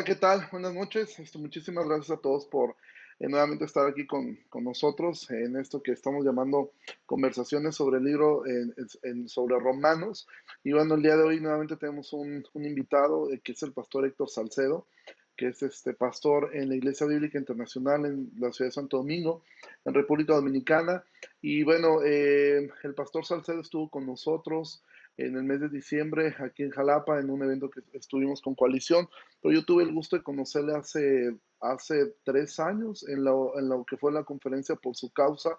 Hola, ¿qué tal? Buenas noches. Este, muchísimas gracias a todos por eh, nuevamente estar aquí con, con, nosotros en esto que estamos llamando conversaciones sobre el libro en, en, sobre Romanos. Y bueno, el día de hoy nuevamente tenemos un, un invitado eh, que es el pastor Héctor Salcedo, que es este pastor en la Iglesia Bíblica Internacional en la ciudad de Santo Domingo, en República Dominicana. Y bueno, eh, el pastor Salcedo estuvo con nosotros en el mes de diciembre aquí en Jalapa en un evento que estuvimos con Coalición, pero yo tuve el gusto de conocerle hace, hace tres años en lo, en lo que fue la conferencia por su causa.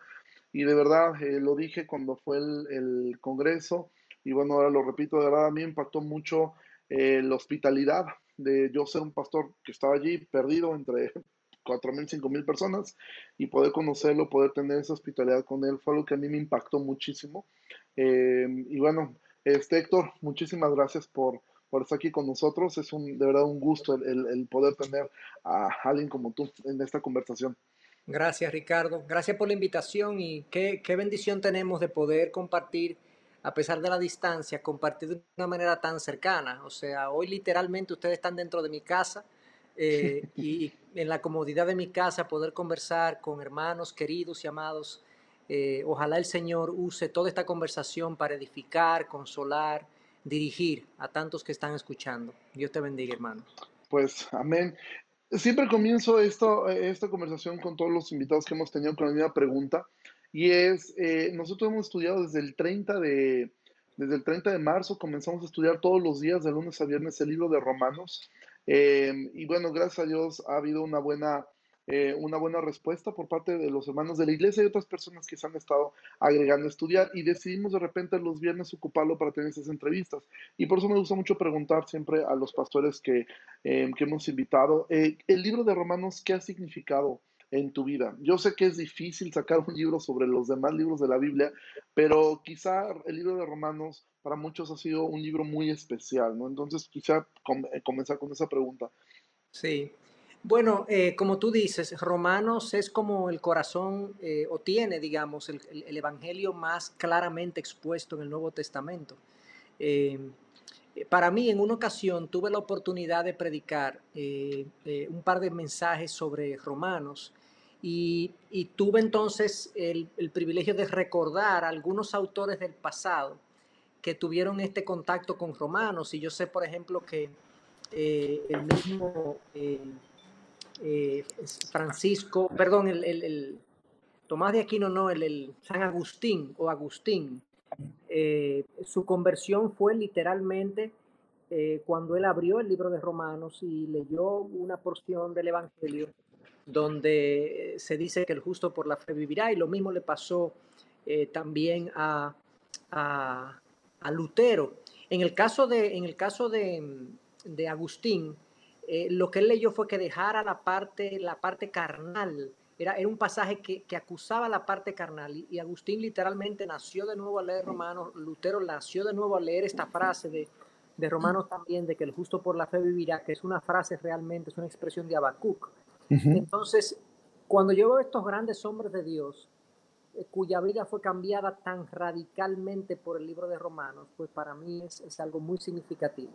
Y de verdad eh, lo dije cuando fue el, el, congreso. Y bueno, ahora lo repito, de verdad a mí impactó mucho eh, la hospitalidad de yo ser un pastor que estaba allí perdido entre cuatro mil, cinco mil personas y poder conocerlo, poder tener esa hospitalidad con él fue algo que a mí me impactó muchísimo. Eh, y bueno, este, Héctor, muchísimas gracias por, por estar aquí con nosotros. Es un, de verdad un gusto el, el, poder tener a alguien como tú en esta conversación. Gracias, Ricardo. Gracias por la invitación y qué, qué bendición tenemos de poder compartir, a pesar de la distancia, compartir de una manera tan cercana. O sea, hoy literalmente ustedes están dentro de mi casa eh, y en la comodidad de mi casa poder conversar con hermanos queridos y amados eh, ojalá el Señor use toda esta conversación para edificar, consolar, dirigir a tantos que están escuchando. Dios te bendiga, hermano. Pues amén. Siempre comienzo esto, esta conversación con todos los invitados que hemos tenido con la misma pregunta y es, eh, nosotros hemos estudiado desde el 30 de, desde el 30 de marzo, comenzamos a estudiar todos los días, de lunes a viernes, el libro de Romanos. Eh, y bueno, gracias a Dios ha habido una buena eh, una buena respuesta por parte de los hermanos de la iglesia y otras personas que se han estado agregando a estudiar y decidimos de repente los viernes ocuparlo para tener esas entrevistas. Y por eso me gusta mucho preguntar siempre a los pastores que, eh, que hemos invitado, eh, el libro de Romanos, ¿qué ha significado? en tu vida. Yo sé que es difícil sacar un libro sobre los demás libros de la Biblia, pero quizá el libro de Romanos para muchos ha sido un libro muy especial, ¿no? Entonces quizá comenzar con esa pregunta. Sí, bueno, eh, como tú dices, Romanos es como el corazón, eh, o tiene, digamos, el, Evangelio más claramente expuesto en el Nuevo Testamento. Eh, para mí, en una ocasión, tuve la oportunidad de predicar un par de mensajes sobre Romanos y, tuve entonces el, el, privilegio de recordar a algunos autores del pasado que tuvieron este contacto con Romanos. Y yo sé, por ejemplo, que el mismo... Eh, Francisco, perdón, el, Tomás de Aquino, no, el, San Agustín o Agustín, eh, su conversión fue literalmente eh, cuando él abrió el libro de Romanos y leyó una porción del Evangelio donde se dice que el justo por la fe vivirá y lo mismo le pasó también a, a, Lutero. En el caso de, en el caso de, de Agustín, eh, lo que él leyó fue que dejara la parte, la parte carnal. Era, era un pasaje que, que, acusaba la parte carnal. Y, Agustín literalmente nació de nuevo a leer Romanos. Lutero nació de nuevo a leer esta frase de, de Romanos también, de que el justo por la fe vivirá, que es una frase realmente, es una expresión de Habacuc. Entonces, cuando yo veo estos grandes hombres de Dios, eh, cuya vida fue cambiada tan radicalmente por el libro de Romanos, pues para mí es, es algo muy significativo.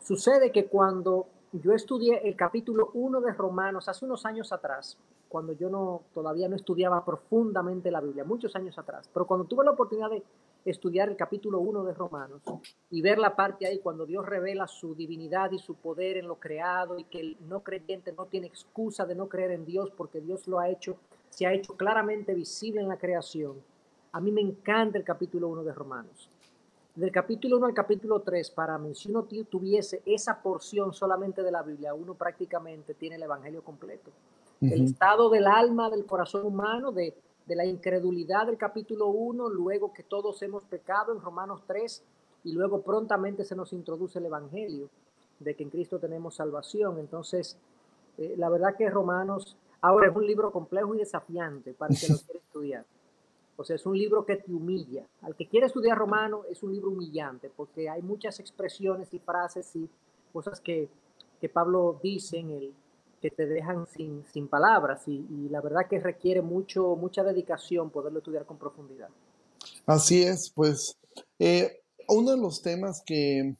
Sucede que cuando yo estudié el capítulo 1 de Romanos hace unos años atrás, cuando yo no todavía no estudiaba profundamente la Biblia, muchos años atrás, pero cuando tuve la oportunidad de estudiar el capítulo 1 de Romanos y ver la parte ahí cuando Dios revela su divinidad y su poder en lo creado y que el no creyente no tiene excusa de no creer en Dios porque Dios lo ha hecho, se ha hecho claramente visible en la creación. A mí me encanta el capítulo 1 de Romanos del capítulo 1 al capítulo 3, para mí, si uno tuviese esa porción solamente de la Biblia, uno prácticamente tiene el Evangelio completo. El estado del alma, del corazón humano, de, de la incredulidad del capítulo 1, luego que todos hemos pecado en Romanos 3, y luego prontamente se nos introduce el Evangelio de que en Cristo tenemos salvación. Entonces, eh, la verdad que Romanos ahora es un libro complejo y desafiante para el que lo quiere estudiar. O sea, es un libro que te humilla. Al que quiere estudiar romano es un libro humillante porque hay muchas expresiones y frases y cosas que, que Pablo dice en el que te dejan sin, sin palabras y, la verdad que requiere mucho, mucha dedicación poderlo estudiar con profundidad. Así es, pues eh, uno de los temas que,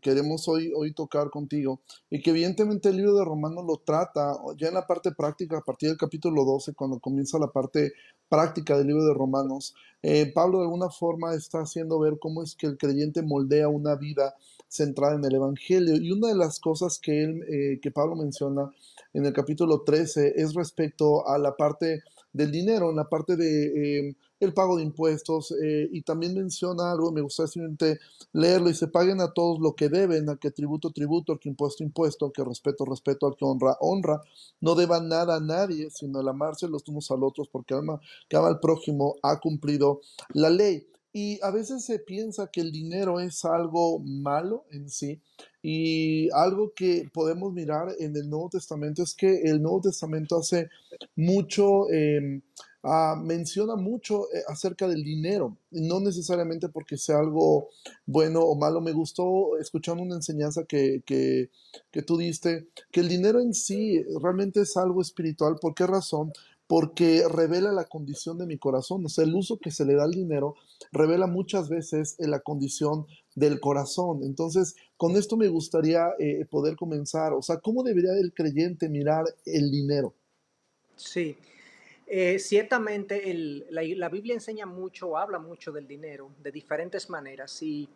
queremos hoy, hoy tocar contigo y que evidentemente el libro de Romanos lo trata ya en la parte práctica, a partir del capítulo 12, cuando comienza la parte práctica del libro de Romanos, eh, Pablo de alguna forma está haciendo ver cómo es que el creyente moldea una vida centrada en el Evangelio. Y una de las cosas que, él, eh, que Pablo menciona en el capítulo 13 es respecto a la parte del dinero, en la parte de eh, el pago de impuestos eh, y también menciona algo, me gustaría simplemente leerlo, y se paguen a todos lo que deben, a que tributo, tributo, al que impuesto, impuesto, al que respeto, respeto, al que honra, honra, no deban nada a nadie, sino el amarse los unos a los otros, porque alma que ama al prójimo ha cumplido la ley. Y a veces se piensa que el dinero es algo malo en sí. Y algo que podemos mirar en el Nuevo Testamento es que el Nuevo Testamento hace mucho, em, ah, menciona mucho eh, acerca del dinero, no necesariamente porque sea algo bueno o malo. Me gustó escuchando una enseñanza que, que, que tú diste, que el dinero en sí realmente es algo espiritual. ¿Por qué razón? Porque revela la condición de mi corazón. O sea, el uso que se le da al dinero revela muchas veces la condición del corazón. Entonces, con esto me gustaría eh, poder comenzar. O sea, ¿cómo debería el creyente mirar el dinero? Sí, eh, ciertamente la, Biblia enseña mucho, habla mucho del dinero de diferentes maneras y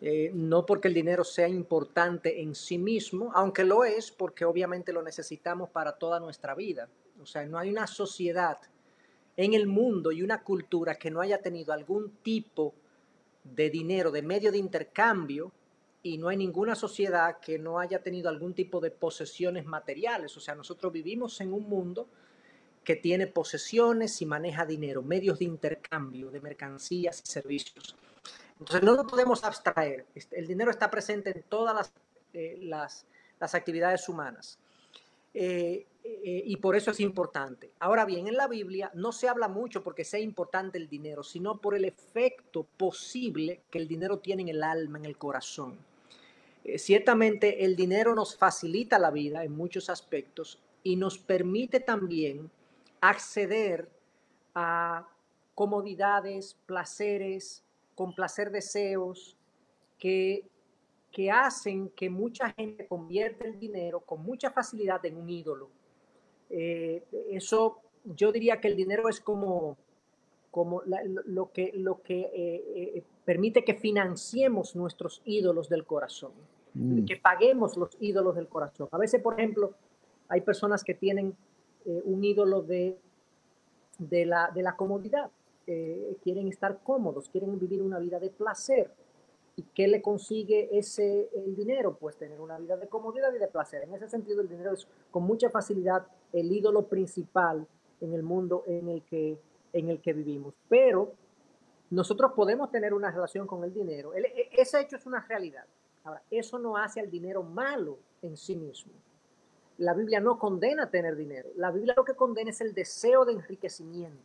eh, no porque el dinero sea importante en sí mismo, aunque lo es, porque obviamente lo necesitamos para toda nuestra vida. O sea, no hay una sociedad en el mundo y una cultura que no haya tenido algún tipo de dinero, de medio de intercambio, y no hay ninguna sociedad que no haya tenido algún tipo de posesiones materiales. O sea, nosotros vivimos en un mundo que tiene posesiones y maneja dinero, medios de intercambio de mercancías y servicios. Entonces no lo podemos abstraer. Este, el dinero está presente en todas las, eh, las, actividades humanas. Eh, eh, y por eso es importante. Ahora bien, en la Biblia no se habla mucho porque sea importante el dinero, sino por el efecto posible que el dinero tiene en el alma, en el corazón. Eh, ciertamente el dinero nos facilita la vida en muchos aspectos y nos permite también acceder a comodidades, placeres, complacer deseos que que hacen que mucha gente convierta el dinero con mucha facilidad en un ídolo. Eh, eso, yo diría que el dinero es como, como lo que, lo que eh, eh, permite que financiemos nuestros ídolos del corazón, mm. que paguemos los ídolos del corazón. A veces, por ejemplo, hay personas que tienen un ídolo de, de, la, de la comodidad, quieren estar cómodos, quieren vivir una vida de placer. ¿Y qué le consigue ese el dinero? Pues tener una vida de comodidad y de placer. En ese sentido, el dinero es con mucha facilidad el ídolo principal en el mundo en el que, en el que vivimos. Pero nosotros podemos tener una relación con el dinero. E, ese hecho es una realidad. Ahora, eso no hace al dinero malo en sí mismo. La Biblia no condena tener dinero. La Biblia lo que condena es el deseo de enriquecimiento.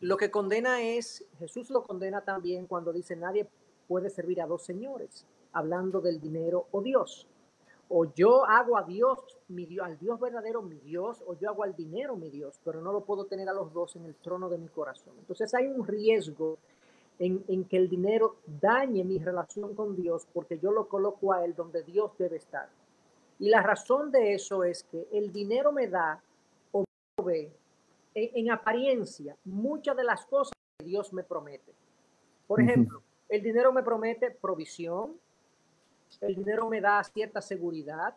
Lo que condena es, Jesús lo condena también cuando dice, nadie puede servir a dos señores, hablando del dinero o Dios. O yo hago a Dios, mi Dios, al Dios verdadero mi Dios, o yo hago al dinero mi Dios, pero no lo puedo tener a los dos en el trono de mi corazón. Entonces hay un riesgo en, en que el dinero dañe mi relación con Dios porque yo lo coloco a Él donde Dios debe estar. Y la razón de eso es que el dinero me da o ve en, en apariencia muchas de las cosas que Dios me promete. Por ejemplo, el dinero me promete provisión, el dinero me da cierta seguridad,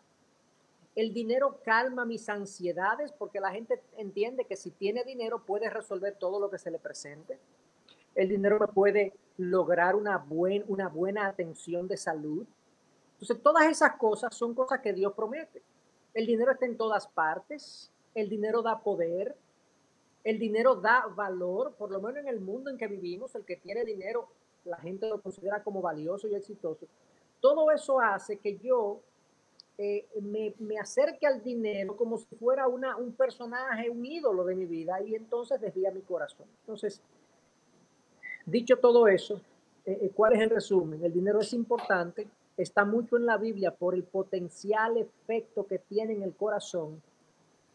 el dinero calma mis ansiedades porque la gente entiende que si tiene dinero puede resolver todo lo que se le presente. El dinero me puede lograr una, buen, una buena atención de salud. Entonces, todas esas cosas son cosas que Dios promete. El dinero está en todas partes, el dinero da poder, el dinero da valor, por lo menos en el mundo en que vivimos, el que tiene dinero la gente lo considera como valioso y exitoso. Todo eso hace que yo eh, me, me, acerque al dinero como si fuera una, un personaje, un ídolo de mi vida y entonces desvía mi corazón. Entonces, dicho todo eso, eh, eh, ¿cuál es el resumen? El dinero es importante, está mucho en la Biblia por el potencial efecto que tiene en el corazón.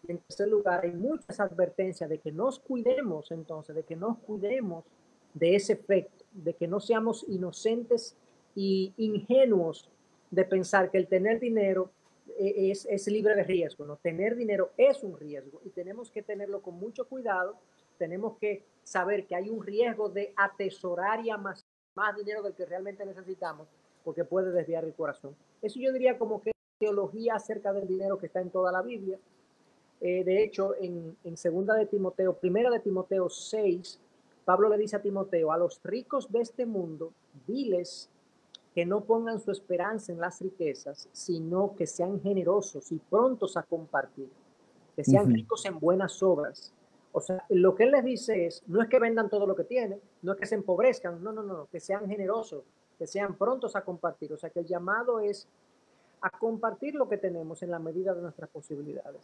En tercer lugar, hay muchas advertencias de que nos cuidemos entonces, de que nos cuidemos de ese efecto, de que no seamos inocentes y ingenuos de pensar que el tener dinero e, es, es, libre de riesgo. ¿no? Tener dinero es un riesgo y tenemos que tenerlo con mucho cuidado. Tenemos que saber que hay un riesgo de atesorar y más dinero del que realmente necesitamos porque puede desviar el corazón. Eso yo diría como que teología acerca del dinero que está en toda la Biblia. Eh, de hecho, en, en segunda de Timoteo, primera de Timoteo 6, Pablo le dice a Timoteo, a los ricos de este mundo, diles que no pongan su esperanza en las riquezas, sino que sean generosos y prontos a compartir, que sean ricos en buenas obras. O sea, lo que él les dice es, no es que vendan todo lo que tienen, no es que se empobrezcan, no, no, no, que sean generosos, que sean prontos a compartir. O sea, que el llamado es a compartir lo que tenemos en la medida de nuestras posibilidades.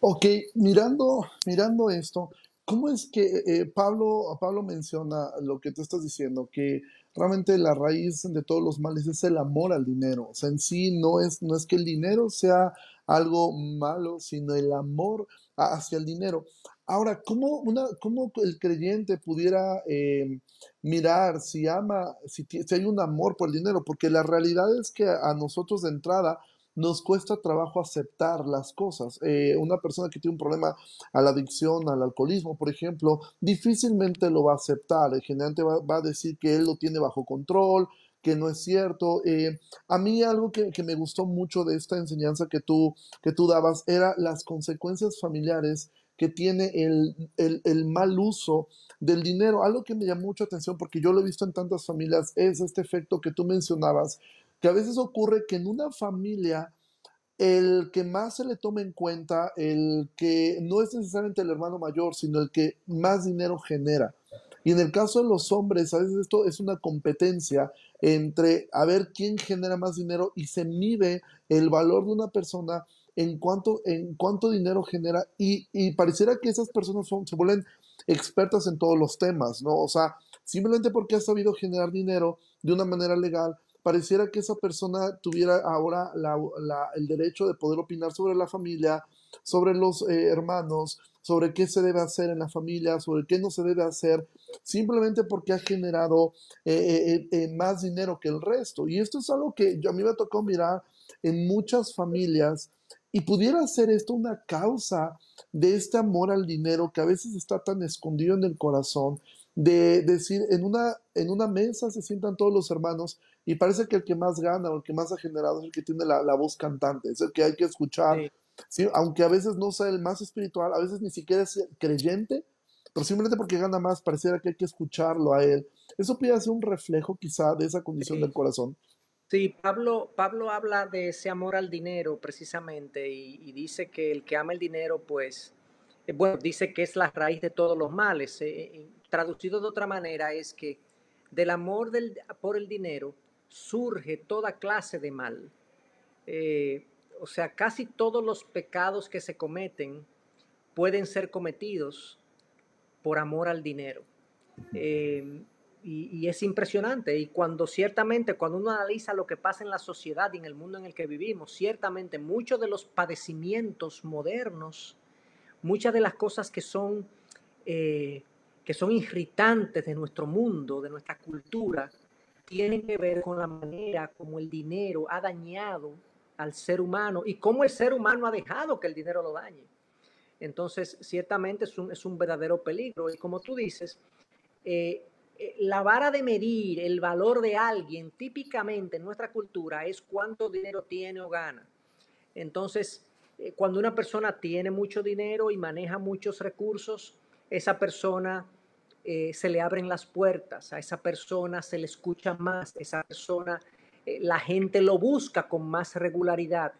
Ok, mirando, mirando esto, ¿cómo es que eh, Pablo, Pablo menciona lo que tú estás diciendo, que realmente la raíz de todos los males es el amor al dinero? O sea, en sí no es, no es que el dinero sea algo malo, sino el amor hacia el dinero. Ahora, ¿cómo, una, cómo el creyente pudiera eh, mirar si ama, si, si, hay un amor por el dinero? Porque la realidad es que a nosotros de entrada nos cuesta trabajo aceptar las cosas. Eh, una persona que tiene un problema a la adicción, al alcoholismo, por ejemplo, difícilmente lo va a aceptar. Generalmente va, va a decir que él lo tiene bajo control, que no es cierto. Eh, a mí algo que, que, me gustó mucho de esta enseñanza que tú, que tú dabas era las consecuencias familiares que tiene el, el, el, mal uso del dinero. Algo que me llamó mucho atención, porque yo lo he visto en tantas familias, es este efecto que tú mencionabas, que a veces ocurre que en una familia el que más se le toma en cuenta, el que no es necesariamente el hermano mayor, sino el que más dinero genera. Y en el caso de los hombres, a veces esto es una competencia entre a ver quién genera más dinero y se mide el valor de una persona en cuánto, en cuánto dinero genera y, y pareciera que esas personas son, se vuelven expertas en todos los temas, ¿no? O sea, simplemente porque ha sabido generar dinero de una manera legal, pareciera que esa persona tuviera ahora la, la, el derecho de poder opinar sobre la familia, sobre los eh, hermanos, sobre qué se debe hacer en la familia, sobre qué no se debe hacer, simplemente porque ha generado eh, eh, más dinero que el resto. Y esto es algo que yo, a mí me tocó mirar en muchas familias y pudiera ser esto una causa de este amor al dinero que a veces está tan escondido en el corazón, de decir, en una, en una mesa se sientan todos los hermanos y parece que el que más gana o el que más ha generado es el que tiene la, la voz cantante, es el que hay que escuchar, sí. ¿sí? aunque a veces no sea el más espiritual, a veces ni siquiera es creyente, pero simplemente porque gana más, pareciera que hay que escucharlo a él. Eso puede ser un reflejo quizá de esa condición sí. del corazón. Sí, Pablo, Pablo habla de ese amor al dinero precisamente y, y dice que el que ama el dinero, pues, eh, bueno, dice que es la raíz de todos los males. Eh, eh, traducido de otra manera es que del amor del, por el dinero surge toda clase de mal. Eh, o sea, casi todos los pecados que se cometen pueden ser cometidos por amor al dinero. Eh, y, es impresionante. Y cuando ciertamente, cuando uno analiza lo que pasa en la sociedad y en el mundo en el que vivimos, ciertamente muchos de los padecimientos modernos, muchas de las cosas que son, eh, que son irritantes de nuestro mundo, de nuestra cultura, tienen que ver con la manera como el dinero ha dañado al ser humano y cómo el ser humano ha dejado que el dinero lo dañe. Entonces, ciertamente es un, es un verdadero peligro. Y como tú dices, eh, la vara de medir el valor de alguien típicamente en nuestra cultura es cuánto dinero tiene o gana. Entonces, eh, cuando una persona tiene mucho dinero y maneja muchos recursos, esa persona eh, se le abren las puertas, a esa persona se le escucha más, esa persona eh, la gente lo busca con más regularidad,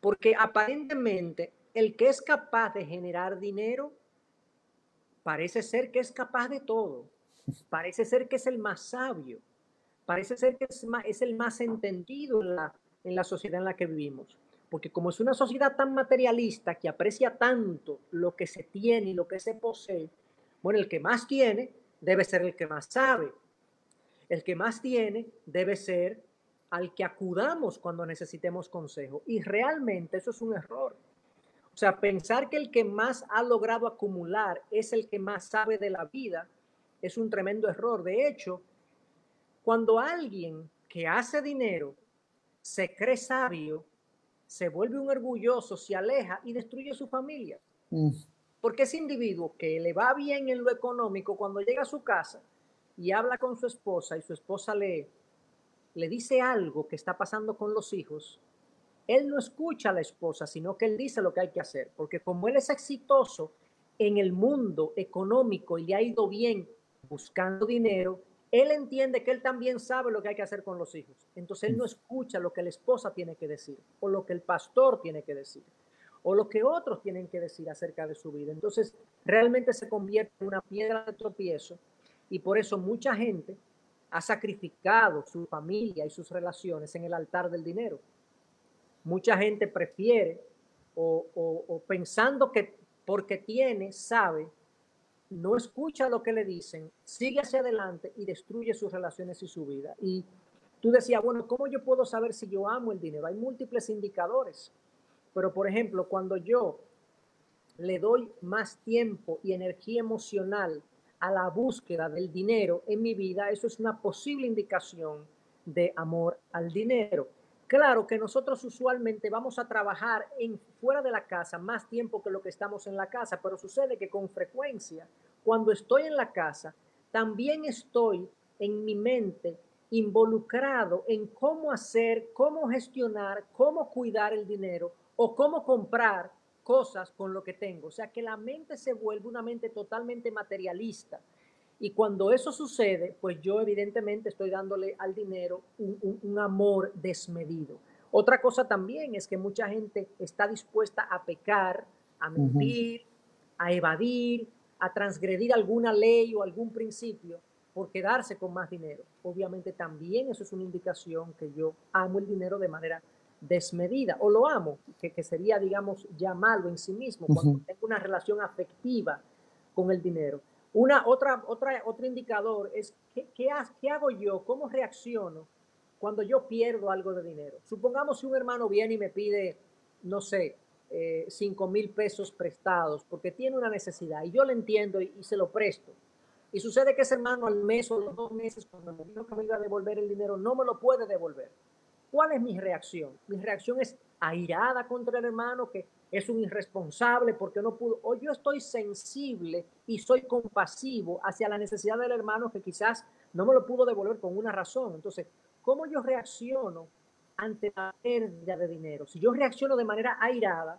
porque aparentemente el que es capaz de generar dinero parece ser que es capaz de todo. Parece ser que es el más sabio, parece ser que es, es el más entendido en la, en la sociedad en la que vivimos. Porque como es una sociedad tan materialista que aprecia tanto lo que se tiene y lo que se posee, bueno, el que más tiene debe ser el que más sabe. El que más tiene debe ser al que acudamos cuando necesitemos consejo. Y realmente eso es un error. O sea, pensar que el que más ha logrado acumular es el que más sabe de la vida, es un tremendo error. De hecho, Cuando alguien que hace dinero se cree sabio, se vuelve un orgulloso, se aleja y destruye su familia. Mm. Porque ese individuo que le va bien en lo económico, cuando llega a su casa y habla con su esposa y su esposa le, le dice algo que está pasando con los hijos, él no escucha a la esposa, sino que él dice lo que hay que hacer. Porque como él es exitoso en el mundo económico y le ha ido bien buscando dinero, él entiende que él también sabe lo que hay que hacer con los hijos. Entonces él no escucha lo que la esposa tiene que decir, o lo que el pastor tiene que decir, o lo que otros tienen que decir acerca de su vida. Entonces realmente se convierte en una piedra de tropiezo y por eso mucha gente ha sacrificado su familia y sus relaciones en el altar del dinero. Mucha gente prefiere o, o pensando que porque tiene, sabe, no escucha lo que le dicen, sigue hacia adelante y destruye sus relaciones y su vida. Y tú decías, bueno, ¿cómo yo puedo saber si yo amo el dinero? Hay múltiples indicadores. Pero, por ejemplo, cuando yo le doy más tiempo y energía emocional a la búsqueda del dinero en mi vida, eso es una posible indicación de amor al dinero. Claro que nosotros usualmente vamos a trabajar en fuera de la casa más tiempo que lo que estamos en la casa, pero sucede que con frecuencia cuando estoy en la casa también estoy en mi mente involucrado en cómo hacer, cómo gestionar, cómo cuidar el dinero o cómo comprar cosas con lo que tengo. O sea que la mente se vuelve una mente totalmente materialista. Y cuando eso sucede, pues yo evidentemente estoy dándole al dinero un, amor desmedido. Otra cosa también es que mucha gente está dispuesta a pecar, a mentir, a evadir, a transgredir alguna ley o algún principio por quedarse con más dinero. Obviamente también eso es una indicación que yo amo el dinero de manera desmedida o lo amo, que, que sería, digamos, ya malo en sí mismo, cuando tengo una relación afectiva con el dinero. Una, otra, otra, otro indicador es ¿qué, qué, hago yo? ¿Cómo reacciono cuando yo pierdo algo de dinero? Supongamos si un hermano viene y me pide, no sé, eh, 5 mil pesos prestados porque tiene una necesidad y yo le entiendo y, se lo presto. Y sucede que ese hermano al mes o los dos meses, cuando me dijo que me iba a devolver el dinero, no me lo puede devolver. ¿Cuál es mi reacción? Mi reacción es airada contra el hermano que es un irresponsable porque no pudo. O yo estoy sensible y soy compasivo hacia la necesidad del hermano que quizás no me lo pudo devolver con una razón. Entonces, ¿cómo yo reacciono ante la pérdida de dinero? Si yo reacciono de manera airada,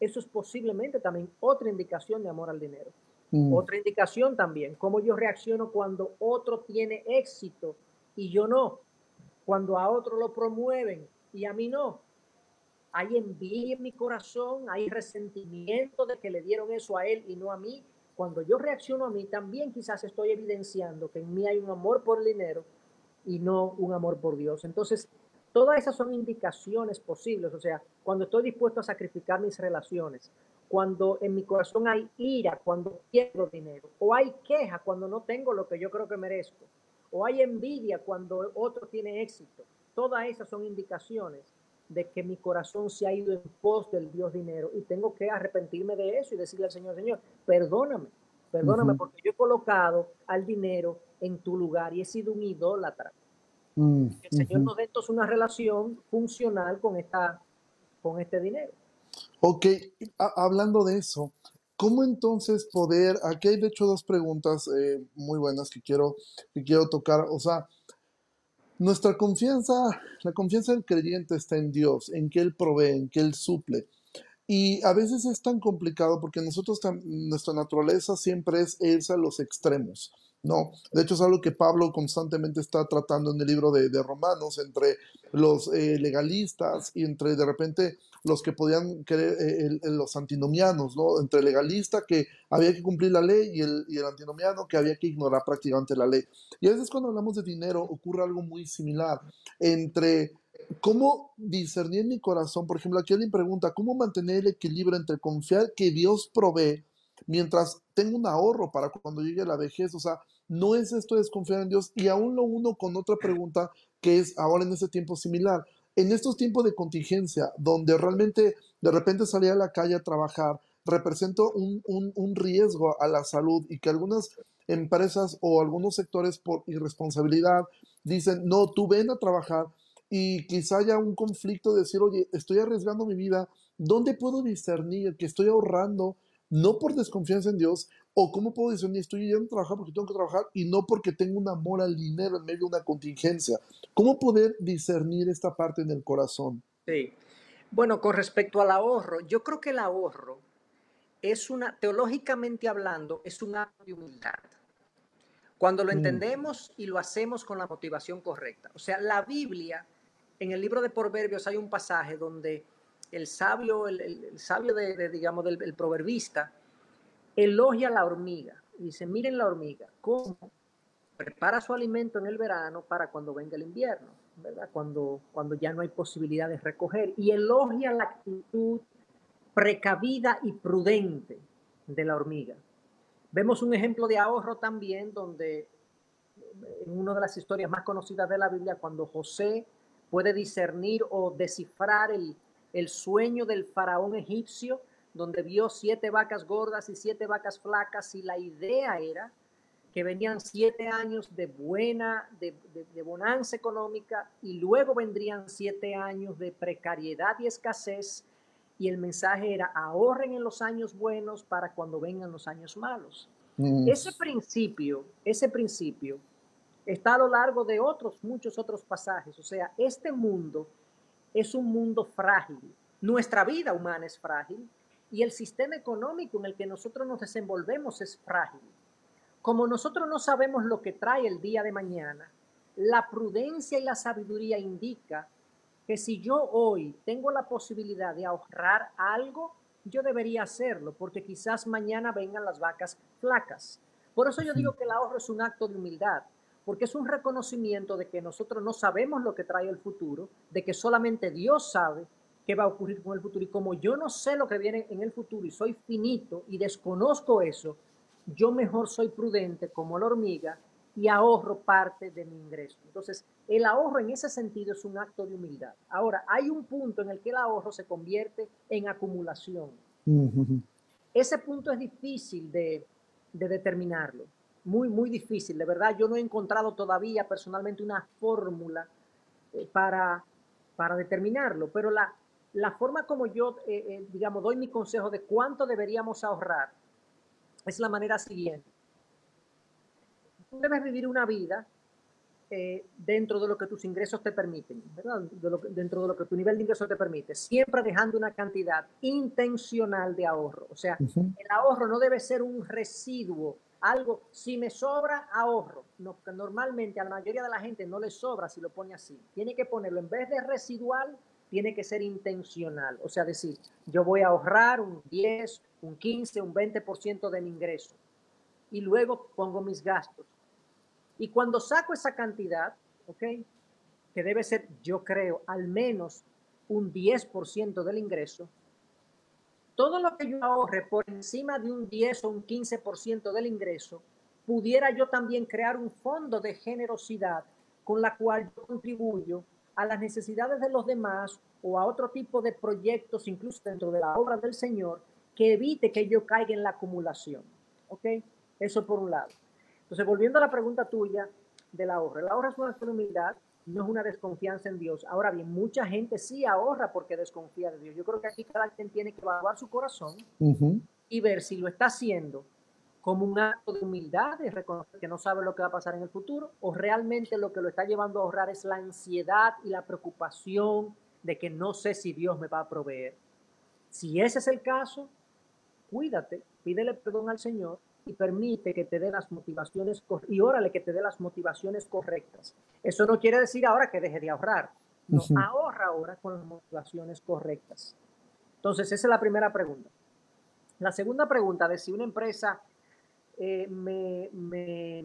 eso es posiblemente también otra indicación de amor al dinero. Mm. Otra indicación también, cómo yo reacciono cuando otro tiene éxito y yo no cuando a otro lo promueven y a mí no. Hay envidia en mi corazón, hay resentimiento de que le dieron eso a él y no a mí. Cuando yo reacciono a mí, también quizás estoy evidenciando que en mí hay un amor por el dinero y no un amor por Dios. Entonces, todas esas son indicaciones posibles. O sea, cuando estoy dispuesto a sacrificar mis relaciones, cuando en mi corazón hay ira, cuando pierdo dinero, o hay queja cuando no tengo lo que yo creo que merezco o hay envidia cuando otro tiene éxito. Todas esas son indicaciones de que mi corazón se ha ido en pos del Dios dinero y tengo que arrepentirme de eso y decirle al Señor, Señor, perdóname, perdóname porque yo he colocado al dinero en tu lugar y he sido un idólatra. Mm, el Señor nos dé entonces una relación funcional con, esta, con este dinero. Ok, hablando de eso, ¿Cómo entonces poder, aquí hay de hecho dos preguntas eh, muy buenas que quiero, que quiero tocar, o sea, nuestra confianza, la confianza del creyente está en Dios, en que Él provee, en que Él suple. Y a veces es tan complicado porque nosotros, nuestra naturaleza siempre es irse a los extremos. No, de hecho es algo que Pablo constantemente está tratando en el libro de, Romanos, entre los eh, legalistas y entre de repente los que podían creer, eh, los antinomianos, ¿no? Entre el legalista que había que cumplir la ley y el, y el antinomiano que había que ignorar prácticamente la ley. Y a veces cuando hablamos de dinero ocurre algo muy similar entre cómo discernir en mi corazón, por ejemplo, aquí alguien pregunta, ¿cómo mantener el equilibrio entre confiar que Dios provee mientras tengo un ahorro para cuando llegue la vejez? O sea, no es esto desconfiar en Dios y aún lo uno con otra pregunta que es ahora en ese tiempo similar. En estos tiempos de contingencia, donde realmente de repente salir a la calle a trabajar representa un, un, riesgo a la salud y que algunas empresas o algunos sectores por irresponsabilidad dicen, no, tú ven a trabajar y quizá haya un conflicto de decir, oye, estoy arriesgando mi vida, ¿dónde puedo discernir que estoy ahorrando? No por desconfianza en Dios, o cómo puedo discernir, estoy yendo a trabajar porque tengo que trabajar y no porque tengo un amor al dinero en medio de una contingencia. ¿Cómo poder discernir esta parte en el corazón? Sí. Bueno, con respecto al ahorro, yo creo que el ahorro es una, teológicamente hablando, es un acto de humildad. Cuando lo mm. entendemos y lo hacemos con la motivación correcta. O sea, la Biblia, en el libro de Proverbios hay un pasaje donde el sabio, el, sabio de, digamos, del proverbista, elogia a la hormiga. Dice, miren la hormiga, cómo prepara su alimento en el verano para cuando venga el invierno, ¿verdad? Cuando, cuando ya no hay posibilidad de recoger. Y elogia la actitud precavida y prudente de la hormiga. Vemos un ejemplo de ahorro también donde en una de las historias más conocidas de la Biblia, cuando José puede discernir o descifrar el, el sueño del faraón egipcio, donde vio siete vacas gordas y siete vacas flacas y la idea era que venían siete años de buena, de, de, bonanza económica y luego vendrían siete años de precariedad y escasez y el mensaje era ahorren en los años buenos para cuando vengan los años malos. Mm. Ese principio, ese principio está a lo largo de otros, muchos otros pasajes. O sea, este mundo es un mundo frágil. Nuestra vida humana es frágil y el sistema económico en el que nosotros nos desenvolvemos es frágil. Como nosotros no sabemos lo que trae el día de mañana, la prudencia y la sabiduría indica que si yo hoy tengo la posibilidad de ahorrar algo, yo debería hacerlo, porque quizás mañana vengan las vacas flacas. Por eso yo digo que el ahorro es un acto de humildad, porque es un reconocimiento de que nosotros no sabemos lo que trae el futuro, de que solamente Dios sabe qué va a ocurrir con el futuro. Y como yo no sé lo que viene en el futuro y soy finito y desconozco eso, yo mejor soy prudente como la hormiga y ahorro parte de mi ingreso. Entonces, el ahorro en ese sentido es un acto de humildad. Ahora, hay un punto en el que el ahorro se convierte en acumulación. Ese punto es difícil de, determinarlo, muy, muy difícil. De verdad, yo no he encontrado todavía personalmente una fórmula eh, para, para determinarlo, pero la, la forma como yo, eh, eh, digamos, doy mi consejo de cuánto deberíamos ahorrar es la manera siguiente. Tú debes vivir una vida eh, dentro de lo que tus ingresos te permiten, ¿verdad? dentro de lo que tu nivel de ingresos te permite, siempre dejando una cantidad intencional de ahorro. O sea, el ahorro no debe ser un residuo, algo, si me sobra, ahorro. No, normalmente a la mayoría de la gente no le sobra si lo pone así. Tiene que ponerlo en vez de residual, tiene que ser intencional. O sea, decir, yo voy a ahorrar un 10, un 15, un 20% de mi ingreso y luego pongo mis gastos. Y cuando saco esa cantidad, ¿ok? Que debe ser, yo creo, al menos un 10% del ingreso, todo lo que yo ahorre por encima de un 10 o un 15% del ingreso, pudiera yo también crear un fondo de generosidad con la cual yo contribuyo a las necesidades de los demás o a otro tipo de proyectos, incluso dentro de la obra del Señor, que evite que yo caiga en la acumulación. ¿Ok? Eso por un lado. Entonces, volviendo a la pregunta tuya del ahorro. El ahorro es una humildad, no es una desconfianza en Dios. Ahora bien, mucha gente sí ahorra porque desconfía de Dios. Yo creo que aquí cada quien tiene que evaluar su corazón y ver si lo está haciendo como un acto de humildad, de reconocer que no sabe lo que va a pasar en el futuro, o realmente lo que lo está llevando a ahorrar es la ansiedad y la preocupación de que no sé si Dios me va a proveer. Si ese es el caso, cuídate, pídele perdón al Señor y permite que te dé las motivaciones y órale que te dé las motivaciones correctas. Eso no quiere decir ahora que deje de ahorrar. No, ahorra ahora con las motivaciones correctas. Entonces, esa es la primera pregunta. La segunda pregunta de si una empresa eh, me,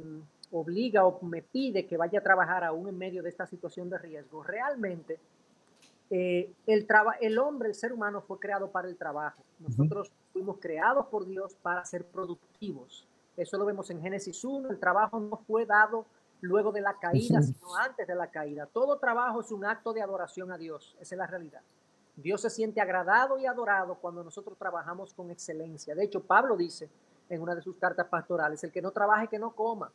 obliga o me pide que vaya a trabajar aún en medio de esta situación de riesgo, realmente eh, el, el hombre, el ser humano fue creado para el trabajo. Nosotros fuimos creados por Dios para ser productivos. Eso lo vemos en Génesis 1. El trabajo no fue dado luego de la caída, sino antes de la caída. Todo trabajo es un acto de adoración a Dios. Esa es la realidad. Dios se siente agradado y adorado cuando nosotros trabajamos con excelencia. De hecho, Pablo dice en una de sus cartas pastorales, el que no trabaje, que no coma.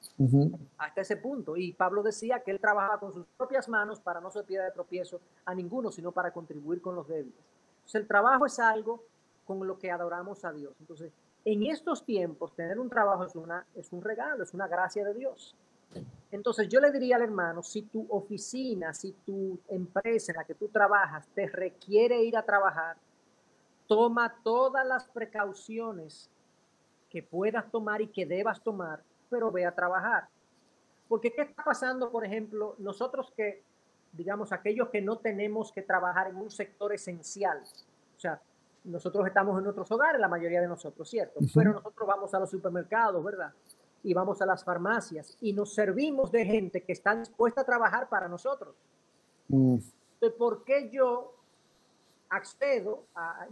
Hasta ese punto. Y Pablo decía que él trabajaba con sus propias manos para no ser piedra de tropiezo a ninguno, sino para contribuir con los débiles. Entonces, el trabajo es algo con lo que adoramos a Dios. Entonces, en estos tiempos, tener un trabajo es, una, es un regalo, es una gracia de Dios. Entonces, yo le diría al hermano, si tu oficina, si tu empresa en la que tú trabajas te requiere ir a trabajar, toma todas las precauciones que puedas tomar y que debas tomar, pero ve a trabajar. Porque ¿qué está pasando, por ejemplo, nosotros que, digamos, aquellos que no tenemos que trabajar en un sector esencial? O sea, nosotros estamos en nuestros hogares, la mayoría de nosotros, ¿cierto? Pero nosotros vamos a los supermercados, ¿verdad? Y vamos a las farmacias y nos servimos de gente que está dispuesta a trabajar para nosotros. Mm. Entonces, ¿por qué yo accedo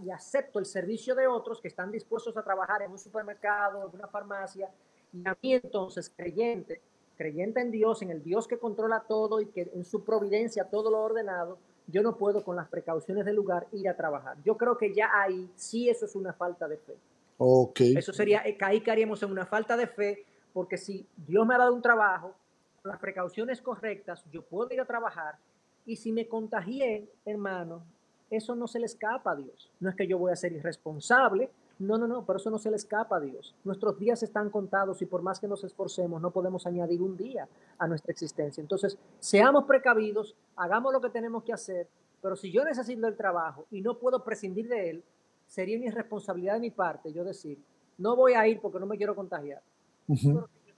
y acepto el servicio de otros que están dispuestos a trabajar en un supermercado, en una farmacia, y a mí entonces, creyente, creyente en Dios, en el Dios que controla todo y que en su providencia todo lo ordenado, yo no puedo con las precauciones del lugar ir a trabajar. Yo creo que ya ahí sí eso es una falta de fe. Ok. Eso sería, eh, ahí caeríamos en una falta de fe, porque si Dios me ha dado un trabajo, las precauciones correctas, yo puedo ir a trabajar, y si me contagié, hermano, eso no se le escapa a Dios. No es que yo voy a ser irresponsable, no, no, no, pero eso no se le escapa a Dios. Nuestros días están contados y por más que nos esforcemos, no podemos añadir un día a nuestra existencia. Entonces, seamos precavidos, hagamos lo que tenemos que hacer, pero si yo necesito el trabajo y no puedo prescindir de él, sería mi responsabilidad de mi parte yo decir, no voy a ir porque no me quiero contagiar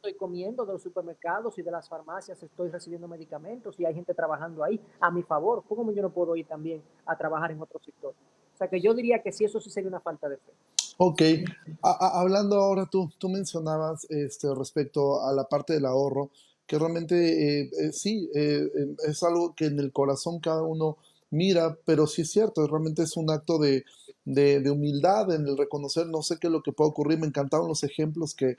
estoy comiendo de los supermercados y de las farmacias, estoy recibiendo medicamentos y hay gente trabajando ahí a mi favor. ¿Cómo yo no puedo ir también a trabajar en otro sector? O sea que yo diría que sí, eso sí sería una falta de fe. Ok, hablando ahora tú, tú mencionabas este, respecto a la parte del ahorro, que realmente eh, eh, sí, eh, es algo que en el corazón cada uno mira, pero sí es cierto, realmente es un acto de, de, de humildad en el reconocer, no sé qué es lo que puede ocurrir, me encantaron los ejemplos que,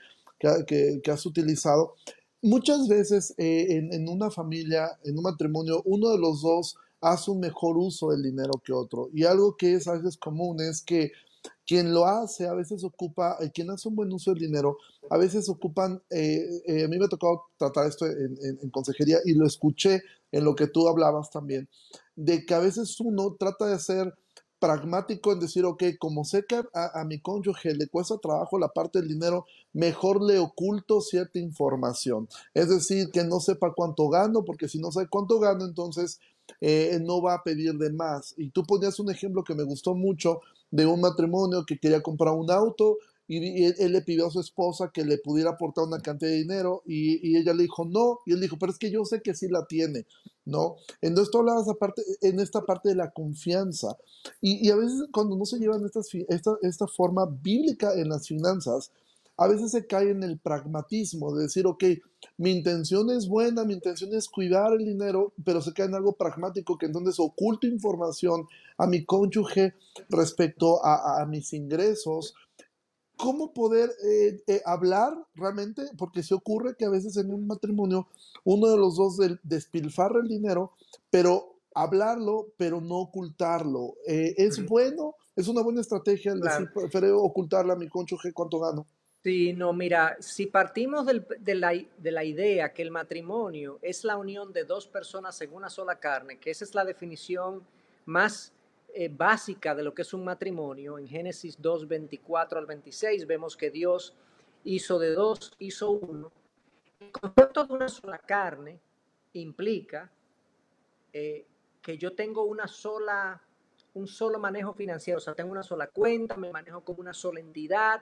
que, has utilizado. Muchas veces eh, en, una familia, en un matrimonio, uno de los dos hace un mejor uso del dinero que otro. Y algo que es a veces común es que quien lo hace a veces ocupa, eh, quien hace un buen uso del dinero, a veces ocupan, eh, a mí me ha tocado tratar esto en, en, consejería y lo escuché en lo que tú hablabas también, de que a veces uno trata de hacer pragmático en decir, ok, como sé que a, mi cónyuge le cuesta trabajo la parte del dinero, mejor le oculto cierta información. Es decir, que no sepa cuánto gano, porque si no sabe cuánto gano, entonces eh, no va a pedir de más. Y tú ponías un ejemplo que me gustó mucho de un matrimonio que quería comprar un auto y, él, le pidió a su esposa que le pudiera aportar una cantidad de dinero y, ella le dijo no, y él dijo, pero es que yo sé que sí la tiene, ¿no? Entonces tú hablabas aparte, en esta parte de la confianza y, a veces cuando no se llevan estas, esta, esta forma bíblica en las finanzas, a veces se cae en el pragmatismo de decir, ok, mi intención es buena, mi intención es cuidar el dinero, pero se cae en algo pragmático que entonces oculto información a mi cónyuge respecto a mis ingresos cómo poder eh, eh, hablar realmente, porque se ocurre que a veces en un matrimonio uno de los dos despilfarra el dinero, pero hablarlo, pero no ocultarlo. Eh, ¿Es bueno? ¿Es una buena estrategia el decir, prefiero ocultarle a mi cónyuge cuánto gano? Sí, no, mira, si partimos de, la, de la idea que el matrimonio es la unión de dos personas en una sola carne, que esa es la definición más eh, básica de lo que es un matrimonio, en Génesis 2, 24 al 26, vemos que Dios hizo de dos, hizo uno. El concepto de una sola carne implica eh, que yo tengo una sola, un solo manejo financiero, o sea, tengo una sola cuenta, me manejo como una sola entidad,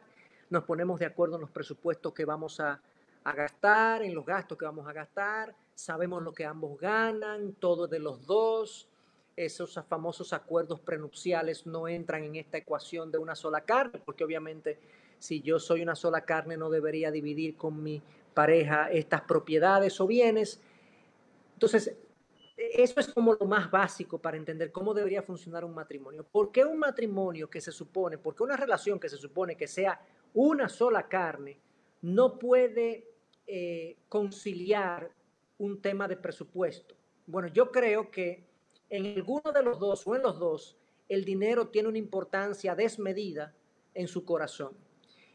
nos ponemos de acuerdo en los presupuestos que vamos a, a gastar, en los gastos que vamos a gastar, sabemos lo que ambos ganan, todo de los dos, esos famosos acuerdos prenupciales no entran en esta ecuación de una sola carne, porque obviamente si yo soy una sola carne no debería dividir con mi pareja estas propiedades o bienes. Entonces, eso es como lo más básico para entender cómo debería funcionar un matrimonio. ¿Por qué un matrimonio que se supone, por qué una relación que se supone que sea una sola carne, no puede eh, conciliar un tema de presupuesto? Bueno, yo creo que en alguno de los dos o en los dos, el dinero tiene una importancia desmedida en su corazón.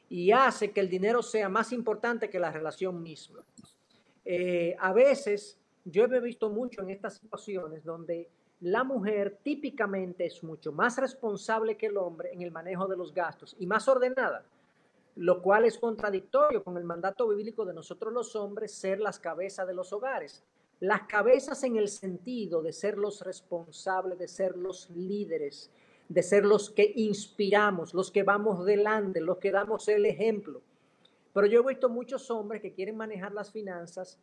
y hace que el dinero sea más importante que la relación misma. Eh, a veces yo he visto mucho en estas situaciones donde la mujer típicamente es mucho más responsable que el hombre en el manejo de los gastos y más ordenada, lo cual es contradictorio con el mandato bíblico de nosotros los hombres ser las cabezas de los hogares. Las cabezas en el sentido de ser los responsables, de ser los líderes, de ser los que inspiramos, los que vamos delante, los que damos el ejemplo. Pero yo he visto muchos hombres que quieren manejar las finanzas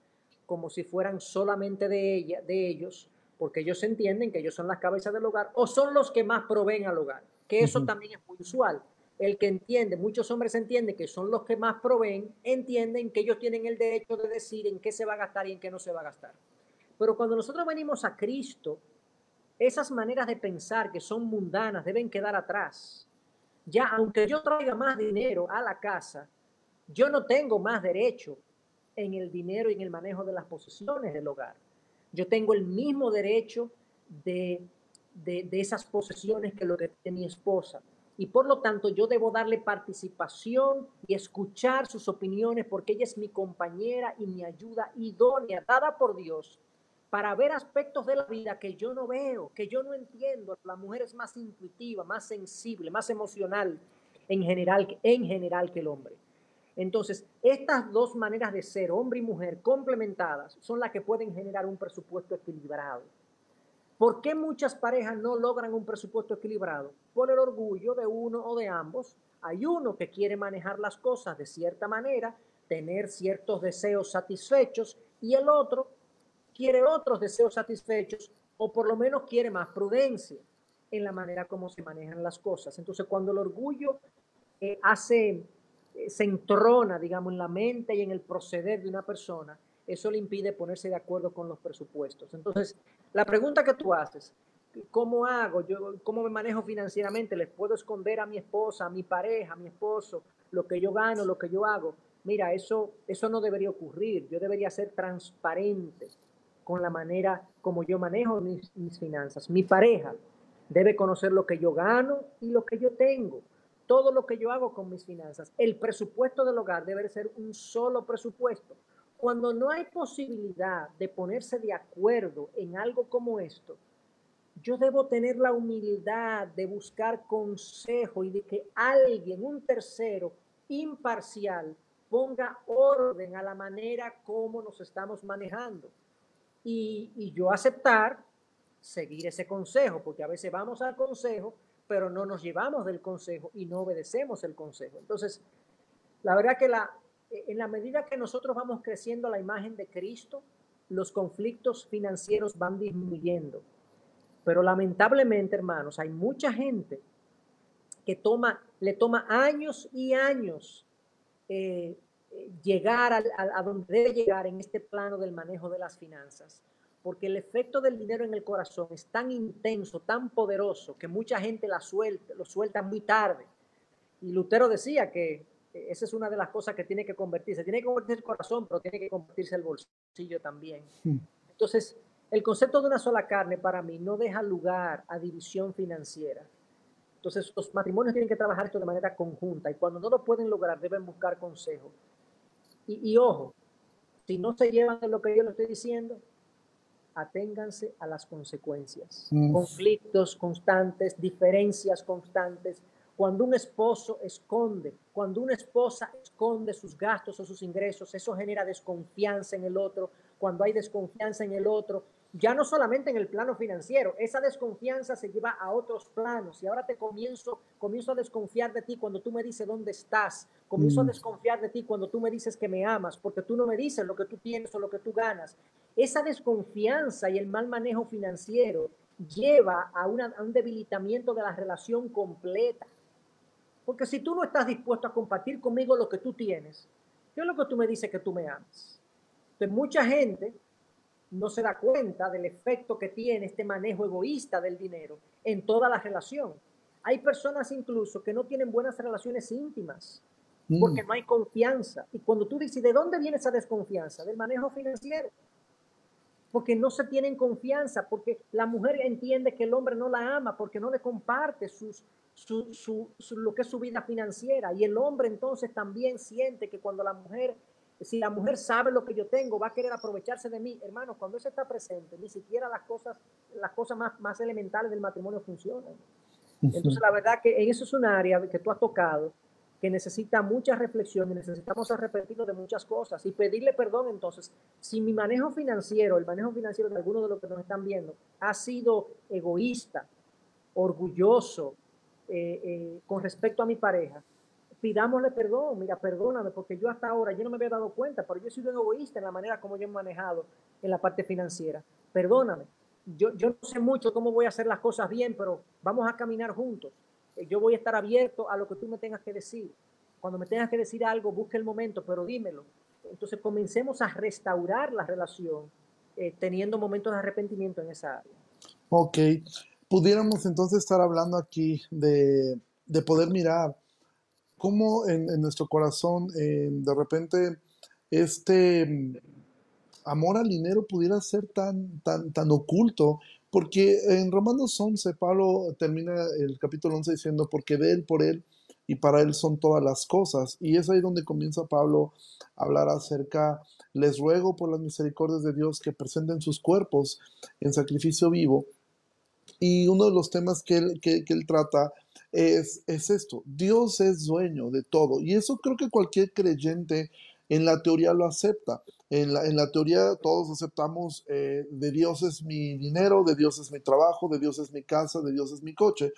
como si fueran solamente de, ella, de ellos, porque ellos entienden que ellos son las cabezas del hogar o son los que más proveen al hogar, que eso también es muy usual. El que entiende, muchos hombres entienden que son los que más proveen, entienden que ellos tienen el derecho de decir en qué se va a gastar y en qué no se va a gastar. Pero cuando nosotros venimos a Cristo, esas maneras de pensar que son mundanas deben quedar atrás. Ya, aunque yo traiga más dinero a la casa, yo no tengo más derecho en el dinero y en el manejo de las posesiones del hogar. Yo tengo el mismo derecho de, de, esas posesiones que lo que tiene mi esposa. Y por lo tanto yo debo darle participación y escuchar sus opiniones porque ella es mi compañera y mi ayuda idónea, dada por Dios, para ver aspectos de la vida que yo no veo, que yo no entiendo. La mujer es más intuitiva, más sensible, más emocional en general, en general que el hombre. Entonces, estas dos maneras de ser, hombre y mujer, complementadas, son las que pueden generar un presupuesto equilibrado. ¿Por qué muchas parejas no logran un presupuesto equilibrado? Por el orgullo de uno o de ambos. Hay uno que quiere manejar las cosas de cierta manera, tener ciertos deseos satisfechos, y el otro quiere otros deseos satisfechos, o por lo menos quiere más prudencia en la manera como se manejan las cosas. Entonces, cuando el orgullo eh, hace eh, se entrona, digamos, en la mente y en el proceder de una persona, eso le impide ponerse de acuerdo con los presupuestos. Entonces, la pregunta que tú haces, ¿cómo hago? Yo, ¿Cómo me manejo financieramente? ¿Les puedo esconder a mi esposa, a mi pareja, a mi esposo, lo que yo gano, lo que yo hago? Mira, eso, eso no debería ocurrir. Yo debería ser transparente con la manera como yo manejo mis, mis finanzas. Mi pareja debe conocer lo que yo gano y lo que yo tengo todo lo que yo hago con mis finanzas. El presupuesto del hogar debe ser un solo presupuesto. Cuando no hay posibilidad de ponerse de acuerdo en algo como esto, yo debo tener la humildad de buscar consejo y de que alguien, un tercero imparcial, ponga orden a la manera como nos estamos manejando. Y, y yo aceptar seguir ese consejo, porque a veces vamos al consejo pero no nos llevamos del consejo y no obedecemos el consejo. Entonces, la verdad que la, en la medida que nosotros vamos creciendo la imagen de Cristo, los conflictos financieros van disminuyendo. Pero lamentablemente, hermanos, hay mucha gente que toma, le toma años y años eh, llegar a, donde debe llegar en este plano del manejo de las finanzas porque el efecto del dinero en el corazón es tan intenso, tan poderoso, que mucha gente lo suelta muy tarde. Y Lutero decía que esa es una de las cosas que tiene que convertirse. Tiene que convertirse el corazón, pero tiene que convertirse el bolsillo también. Hmm. Entonces, el concepto de una sola carne para mí no deja lugar a división financiera. Entonces, los matrimonios tienen que trabajar esto de manera conjunta y cuando no lo pueden lograr, deben buscar consejo. Y, y ojo, si no se llevan de lo que yo le estoy diciendo, aténganse a las consecuencias. Mm. Conflictos constantes, diferencias constantes. Cuando un esposo esconde, cuando una esposa esconde sus gastos o sus ingresos, eso genera desconfianza en el otro. Cuando hay desconfianza en el otro, ya no solamente en el plano financiero, esa desconfianza se lleva a otros planos y ahora te comienzo, comienzo a desconfiar de ti cuando tú me dices dónde estás, comienzo a mm. desconfiar de ti cuando tú me dices que me amas, porque tú no me dices lo que tú tienes o lo que tú ganas. Esa desconfianza y el mal manejo financiero lleva a, a un debilitamiento de la relación completa. Porque si tú no estás dispuesto a compartir conmigo lo que tú tienes, ¿qué es lo que tú me dices que tú me amas? Entonces, mucha gente no se da cuenta del efecto que tiene este manejo egoísta del dinero en toda la relación. Hay personas incluso que no tienen buenas relaciones íntimas mm. porque no hay confianza. Y cuando tú dices, ¿de dónde viene esa desconfianza? Del manejo financiero. Porque no se tienen confianza, porque la mujer entiende que el hombre no la ama, porque no le comparte sus, su, lo que es su vida financiera. Y el hombre entonces también siente que cuando la mujer, si la mujer sabe lo que yo tengo, va a querer aprovecharse de mí. Hermanos, cuando eso está presente, ni siquiera las cosas, las cosas más, más elementales del matrimonio funcionan. Entonces, la verdad que eso es un área que tú has tocado que necesita mucha reflexión y necesitamos arrepentirnos de muchas cosas y pedirle perdón entonces. Si mi manejo financiero, el manejo financiero de algunos de los que nos están viendo, ha sido egoísta, orgulloso eh, eh, con respecto a mi pareja, pidámosle perdón, mira, perdóname, porque yo hasta ahora, yo no me había dado cuenta, pero yo he sido egoísta en la manera como yo he manejado en la parte financiera. Perdóname, yo, yo no sé mucho cómo voy a hacer las cosas bien, pero vamos a caminar juntos yo voy a estar abierto a lo que tú me tengas que decir. Cuando me tengas que decir algo, busque el momento, pero dímelo. Entonces comencemos a restaurar la relación eh, teniendo momentos de arrepentimiento en esa área. Ok, pudiéramos entonces estar hablando aquí de, de poder mirar cómo en, nuestro corazón eh, de repente este mm, amor al dinero pudiera ser tan, tan, tan oculto porque en Romanos 11, Pablo termina el capítulo 11 diciendo, porque de Él, por Él y para Él son todas las cosas. Y es ahí donde comienza Pablo a hablar acerca, les ruego por las misericordias de Dios que presenten sus cuerpos en sacrificio vivo. Y uno de los temas que él, que, él trata es, es esto, Dios es dueño de todo. Y eso creo que cualquier creyente en la teoría lo acepta. En la, en la teoría todos aceptamos eh, de Dios es mi dinero, de Dios es mi trabajo, de Dios es mi casa, de Dios es mi coche.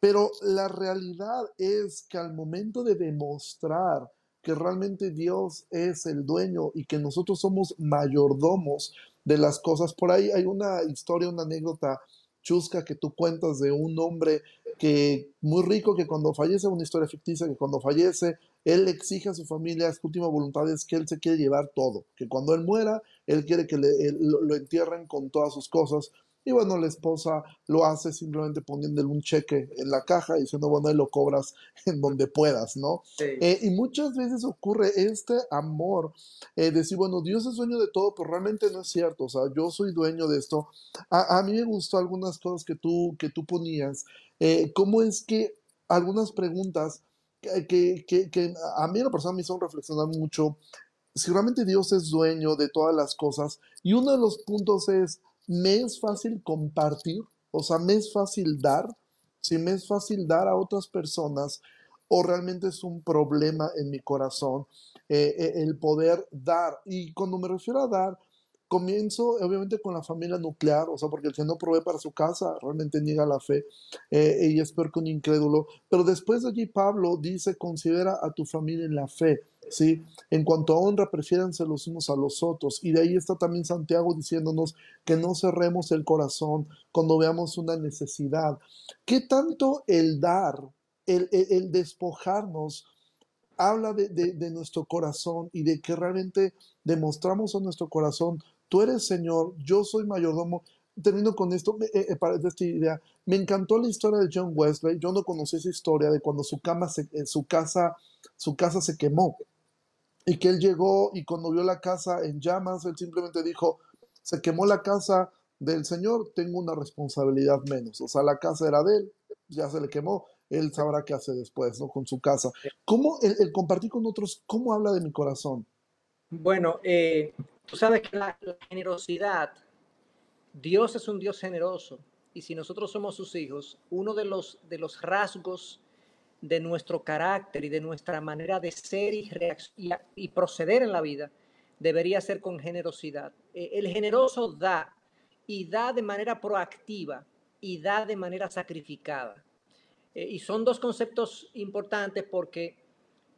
Pero la realidad es que al momento de demostrar que realmente Dios es el dueño y que nosotros somos mayordomos de las cosas, por ahí hay una historia, una anécdota chusca que tú cuentas de un hombre que muy rico que cuando fallece, una historia ficticia, que cuando fallece él exige a su familia, su última voluntad es que él se quiere llevar todo, que cuando él muera, él quiere que lo, entierren con todas sus cosas. Y bueno, la esposa lo hace simplemente poniéndole un cheque en la caja y diciendo, bueno, ahí lo cobras en donde puedas, ¿no? Eh, y muchas veces ocurre este amor, eh, decir, bueno, Dios es dueño de todo, pero realmente no es cierto, o sea, yo soy dueño de esto. A, mí me gustó algunas cosas que tú, que tú ponías. Eh, ¿Cómo es que algunas preguntas que, que, a mí la persona me hizo reflexionar mucho si realmente Dios es dueño de todas las cosas. Y uno de los puntos es, ¿me es fácil compartir? O sea, ¿me es fácil dar? Si me es fácil dar a otras personas o realmente es un problema en mi corazón eh, eh, el poder dar. Y cuando me refiero a dar, Comienzo, obviamente, con la familia nuclear, o sea, porque el que no provee para su casa realmente niega la fe eh, y es peor que un incrédulo. Pero después de allí, Pablo dice: considera a tu familia en la fe. ¿sí? En cuanto a honra, prefiéranse los unos a los otros. Y de ahí está también Santiago diciéndonos que no cerremos el corazón cuando veamos una necesidad. ¿Qué tanto el dar, el, el, despojarnos, habla de, de, de, nuestro corazón y de que realmente demostramos a nuestro corazón tú eres Señor, yo soy mayordomo. Termino con esto, eh, eh, esta idea. Me encantó la historia de John Wesley. Yo no conocí esa historia de cuando su, eh, su, casa, su casa se quemó. Y que él llegó y cuando vio la casa en llamas, él simplemente dijo, se quemó la casa del Señor, tengo una responsabilidad menos. O sea, la casa era de él, ya se le quemó, él sabrá qué hace después, ¿no? Con su casa. ¿Cómo el, compartir con otros, cómo habla de mi corazón? Bueno, eh, Tú sabes que la, generosidad, Dios es un Dios generoso y si nosotros somos sus hijos, uno de los, de los rasgos de nuestro carácter y de nuestra manera de ser y, proceder en la vida debería ser con generosidad. E, el generoso da y da de manera proactiva y da de manera sacrificada. E, y son dos conceptos importantes porque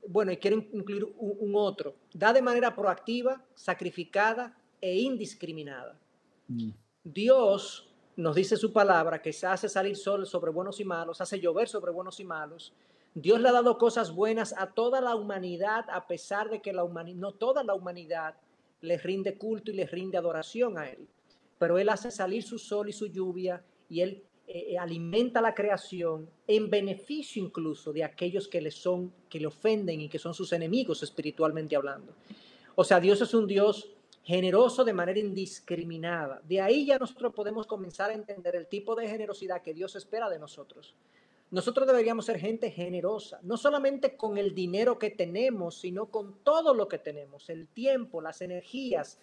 bueno, y quiero incluir un, otro, da de manera proactiva, sacrificada e indiscriminada. Mm. Dios nos dice su palabra que se hace salir sol sobre buenos y malos, hace llover sobre buenos y malos. Dios le ha dado cosas buenas a toda la humanidad, a pesar de que la humanidad, no toda la humanidad le rinde culto y le rinde adoración a Él. Pero Él hace salir su sol y su lluvia y Él eh, eh, alimenta la creación en beneficio incluso de aquellos que le son, que le ofenden y que son sus enemigos espiritualmente hablando. O sea, Dios es un Dios generoso de manera indiscriminada. De ahí ya nosotros podemos comenzar a entender el tipo de generosidad que Dios espera de nosotros. Nosotros deberíamos ser gente generosa, no solamente con el dinero que tenemos, sino con todo lo que tenemos, el tiempo, las energías.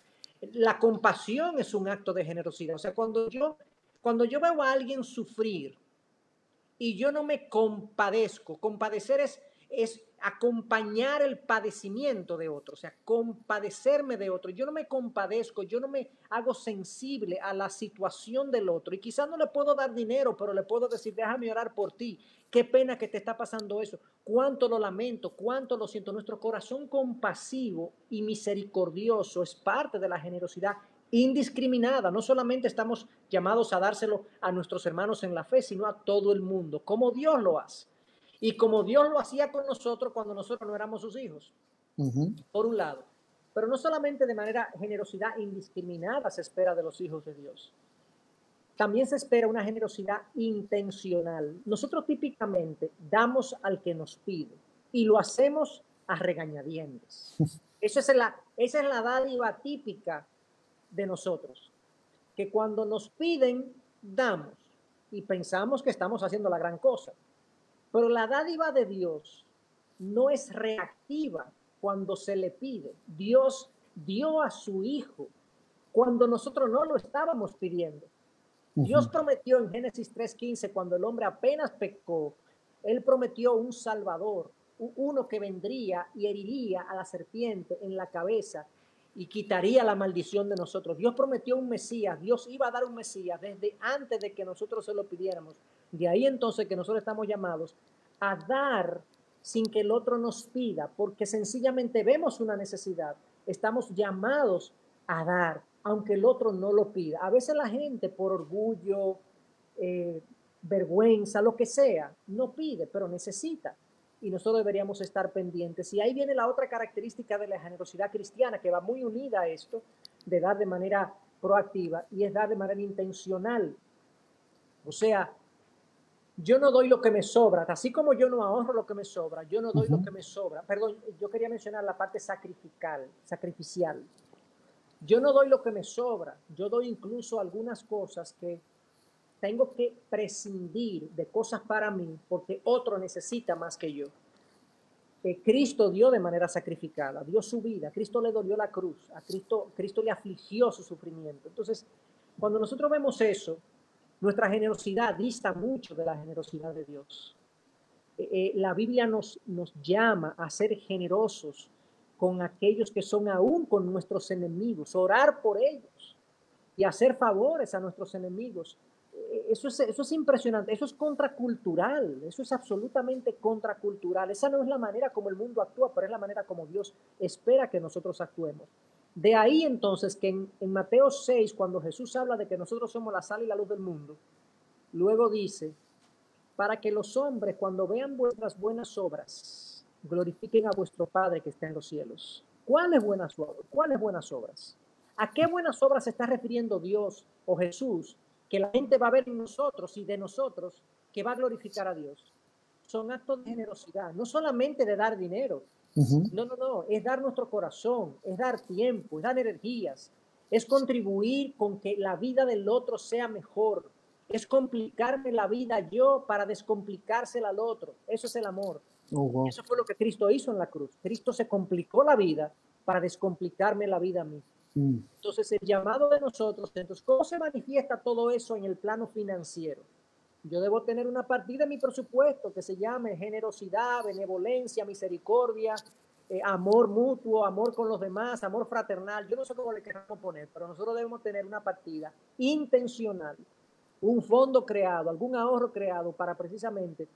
La compasión es un acto de generosidad. O sea, cuando yo, cuando yo veo a alguien sufrir y yo no me compadezco, compadecer es, es acompañar el padecimiento de otro, o sea, compadecerme de otro. Yo no me compadezco, yo no me hago sensible a la situación del otro. Y quizás no le puedo dar dinero, pero le puedo decir, déjame orar por ti. Qué pena que te está pasando eso. Cuánto lo lamento, cuánto lo siento. Nuestro corazón compasivo y misericordioso es parte de la generosidad indiscriminada. No solamente estamos llamados a dárselo a nuestros hermanos en la fe, sino a todo el mundo, como Dios lo hace. Y como Dios lo hacía con nosotros cuando nosotros no éramos sus hijos, por un lado. Pero no solamente de manera generosidad indiscriminada se espera de los hijos de Dios. También se espera una generosidad intencional. Nosotros típicamente damos al que nos pide y lo hacemos a regañadientes. Eso es la, esa es la dádiva típica de nosotros, que cuando nos piden, damos y pensamos que estamos haciendo la gran cosa. Pero la dádiva de Dios no es reactiva cuando se le pide. Dios dio a su Hijo cuando nosotros no lo estábamos pidiendo. Dios prometió en Génesis 3.15, cuando el hombre apenas pecó, Él prometió un Salvador, uno que vendría y heriría a la serpiente en la cabeza y quitaría la maldición de nosotros. Dios prometió un Mesías, Dios iba a dar un Mesías desde antes de que nosotros se lo pidiéramos. De ahí entonces que nosotros estamos llamados a dar sin que el otro nos pida, porque sencillamente vemos una necesidad. Estamos llamados a dar, aunque el otro no lo pida. A veces la gente por orgullo, eh, vergüenza, lo que sea, no pide, pero necesita. Y nosotros deberíamos estar pendientes. Y ahí viene la otra característica de la generosidad cristiana, que va muy unida a esto, de dar de manera proactiva, y es dar de manera intencional. O sea, yo no doy lo que me sobra, así como yo no ahorro lo que me sobra, yo no doy lo que me sobra. Perdón, yo quería mencionar la parte sacrificial, sacrificial. Yo no doy lo que me sobra, yo doy incluso algunas cosas que tengo que prescindir de cosas para mí porque otro necesita más que yo. Que Cristo dio de manera sacrificada, dio su vida, Cristo le dolió la cruz, a Cristo, Cristo le afligió su sufrimiento. Entonces, cuando nosotros vemos eso, nuestra generosidad dista mucho de la generosidad de Dios. Eh, eh, la Biblia nos, nos llama a ser generosos con aquellos que son aún con nuestros enemigos, orar por ellos y hacer favores a nuestros enemigos. Eso es, impresionante, eso es contracultural, eso es absolutamente contracultural. Esa no es la manera como el mundo actúa, pero es la manera como Dios espera que nosotros actuemos. De ahí entonces que en, Mateo 6, cuando Jesús habla de que nosotros somos la sal y la luz del mundo, luego dice, para que los hombres cuando vean vuestras buenas obras, glorifiquen a vuestro Padre que está en los cielos. ¿Cuáles buenas? ¿Cuáles buenas obras? ¿A qué buenas obras se está refiriendo Dios o Jesús que la gente va a ver en nosotros y de nosotros que va a glorificar a Dios? Son actos de generosidad, no solamente de dar dinero, no, no, no, es dar nuestro corazón, es dar tiempo, es dar energías, es contribuir con que la vida del otro sea mejor, es complicarme la vida yo para descomplicársela al otro. Eso es el amor. Oh, Eso fue lo que Cristo hizo en la cruz. Cristo se complicó la vida para descomplicarme la vida a mí. Mm. Entonces, el llamado de nosotros, entonces, ¿cómo se manifiesta todo eso en el plano financiero? Yo debo tener una partida en mi presupuesto que se llame generosidad, benevolencia, misericordia, eh, amor mutuo, amor con los demás, amor fraternal. Yo no sé cómo le queramos poner, pero nosotros debemos tener una partida intencional, un fondo creado, algún ahorro creado para precisamente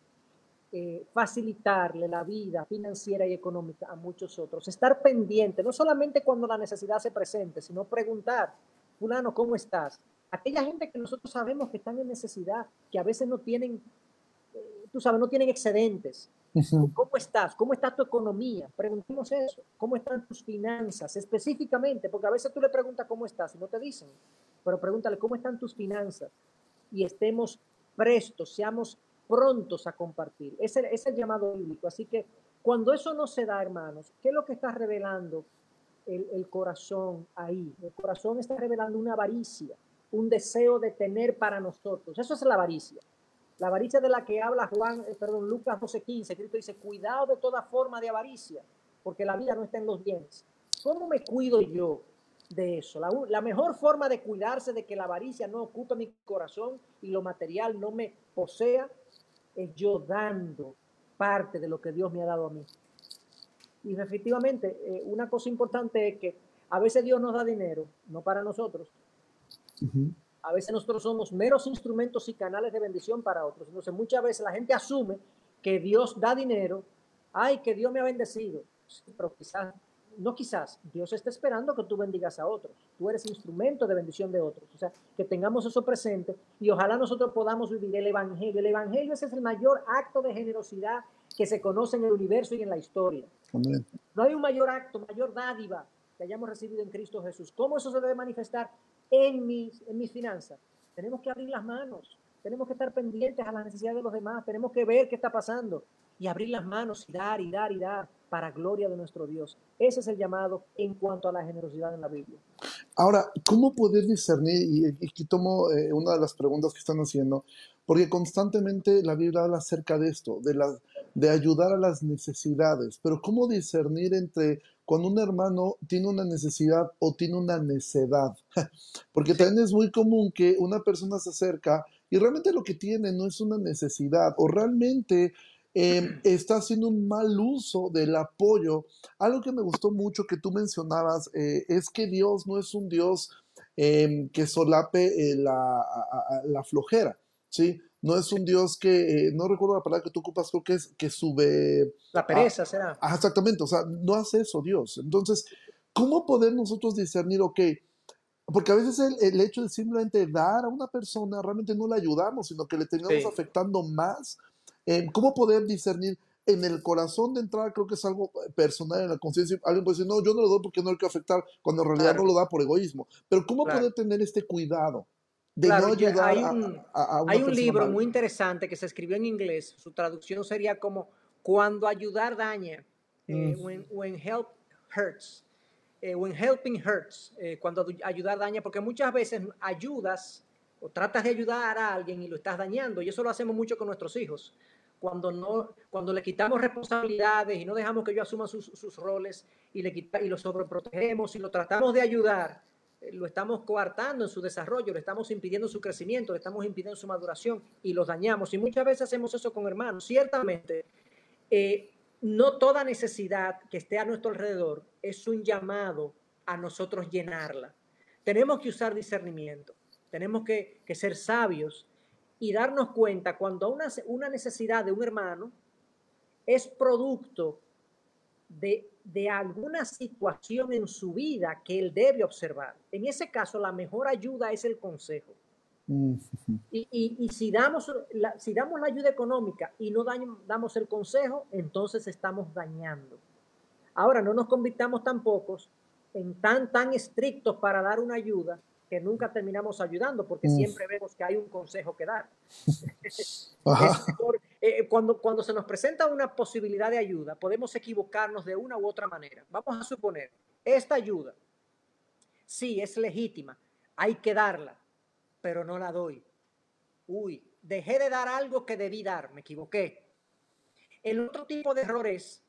eh, facilitarle la vida financiera y económica a muchos otros. Estar pendiente, no solamente cuando la necesidad se presente, sino preguntar, fulano, ¿cómo estás? aquella gente que nosotros sabemos que están en necesidad, que a veces no tienen, eh, tú sabes, no tienen excedentes. ¿Cómo estás? ¿Cómo está tu economía? Preguntemos eso. ¿Cómo están tus finanzas específicamente? Porque a veces tú le preguntas cómo estás y no te dicen, pero pregúntale cómo están tus finanzas y estemos prestos, seamos prontos a compartir. Ese es el llamado bíblico. Así que cuando eso no se da, hermanos, ¿qué es lo que está revelando el, corazón ahí. El corazón está revelando una avaricia, un deseo de tener para nosotros. Eso es la avaricia. La avaricia de la que habla Juan, eh, perdón, Lucas 12:15, Cristo dice, cuidado de toda forma de avaricia, porque la vida no está en los bienes. ¿Cómo me cuido yo de eso? La, la, mejor forma de cuidarse de que la avaricia no ocupe mi corazón y lo material no me posea es yo dando parte de lo que Dios me ha dado a mí. Y efectivamente, eh, una cosa importante es que a veces Dios nos da dinero, no para nosotros. A veces nosotros somos meros instrumentos y canales de bendición para otros. Entonces muchas veces la gente asume que Dios da dinero, ay, que Dios me ha bendecido. pero quizás no quizás, Dios está esperando que tú bendigas a otros. Tú eres instrumento de bendición de otros. O sea, que tengamos eso presente y ojalá nosotros podamos vivir el Evangelio. El Evangelio ese es el mayor acto de generosidad que se conoce en el universo y en la historia. No hay un mayor acto, mayor dádiva que hayamos recibido en Cristo Jesús. ¿Cómo eso se debe manifestar en mis, en mis finanzas? Tenemos que abrir las manos, tenemos que estar pendientes a las necesidades de los demás, tenemos que ver qué está pasando y abrir las manos y dar y dar y dar para gloria de nuestro Dios. Ese es el llamado en cuanto a la generosidad en la Biblia. Ahora, ¿cómo poder discernir? Y, aquí tomo eh, una de las preguntas que están haciendo, porque constantemente la Biblia habla acerca de esto, de, la, de ayudar a las necesidades, pero ¿cómo discernir entre cuando un hermano tiene una necesidad o tiene una necedad? Porque también es muy común que una persona se acerca y realmente lo que tiene no es una necesidad o realmente Em, está haciendo un mal uso del apoyo. Algo que me gustó mucho que tú mencionabas eh, es que Dios no es un Dios em, que solape eh, la, la, flojera, ¿sí? No es un Dios que, eh, no recuerdo la palabra que tú ocupas, creo que es que sube... La pereza será. exactamente, o sea, no hace eso Dios. Entonces, ¿cómo poder nosotros discernir, ok, porque a veces el, el, hecho de simplemente dar a una persona realmente no le ayudamos, sino que le terminamos afectando más ¿Cómo poder discernir en el corazón de entrada? Creo que es algo personal en la conciencia. Alguien puede decir, no, yo no lo doy porque no hay que afectar, cuando en realidad no lo da por egoísmo. Pero ¿cómo poder tener este cuidado? De no ayudar hay un, a, Hay un libro muy interesante que se escribió en inglés. Su traducción sería como Cuando ayudar daña. Eh, mm. when, help hurts. Eh, when helping hurts. Eh, cuando ayudar daña. Porque muchas veces ayudas o tratas de ayudar a alguien y lo estás dañando. Y eso lo hacemos mucho con nuestros hijos cuando, no, cuando le quitamos responsabilidades y no dejamos que ellos asuman sus, roles y, le quita, y lo sobreprotegemos y lo tratamos de ayudar, eh, lo estamos coartando en su desarrollo, le estamos impidiendo su crecimiento, le estamos impidiendo su maduración y los dañamos. Y muchas veces hacemos eso con hermanos. Ciertamente, eh, no toda necesidad que esté a nuestro alrededor es un llamado a nosotros llenarla. Tenemos que usar discernimiento, tenemos que, que ser sabios y darnos cuenta cuando una, una necesidad de un hermano es producto de, de, alguna situación en su vida que él debe observar. En ese caso, la mejor ayuda es el consejo. Mm. Y, y, y si, damos la, si damos la ayuda económica y no damos el consejo, entonces estamos dañando. Ahora, no nos convirtamos tampoco en tan, tan estrictos para dar una ayuda que nunca terminamos ayudando porque siempre vemos que hay un consejo que dar. Eh, cuando, cuando se nos presenta una posibilidad de ayuda, podemos equivocarnos de una u otra manera. Vamos a suponer, esta ayuda, sí, es legítima, hay que darla, pero no la doy. Uy, dejé de dar algo que debí dar, me equivoqué. El otro tipo de error es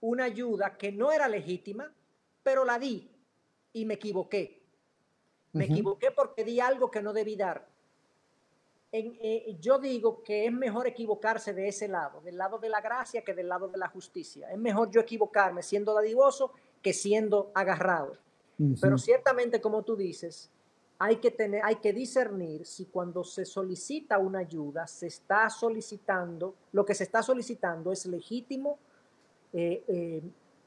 una ayuda que no era legítima, pero la di y me equivoqué me equivoqué porque di algo que no debí dar. Eh, yo digo que es mejor equivocarse de ese lado, del lado de la gracia que del lado de la justicia. Es mejor yo equivocarme siendo dadivoso que siendo agarrado. Pero ciertamente, como tú dices, hay que, tener, hay que discernir si cuando se solicita una ayuda, se está solicitando, lo que se está solicitando es legítimo eh, eh,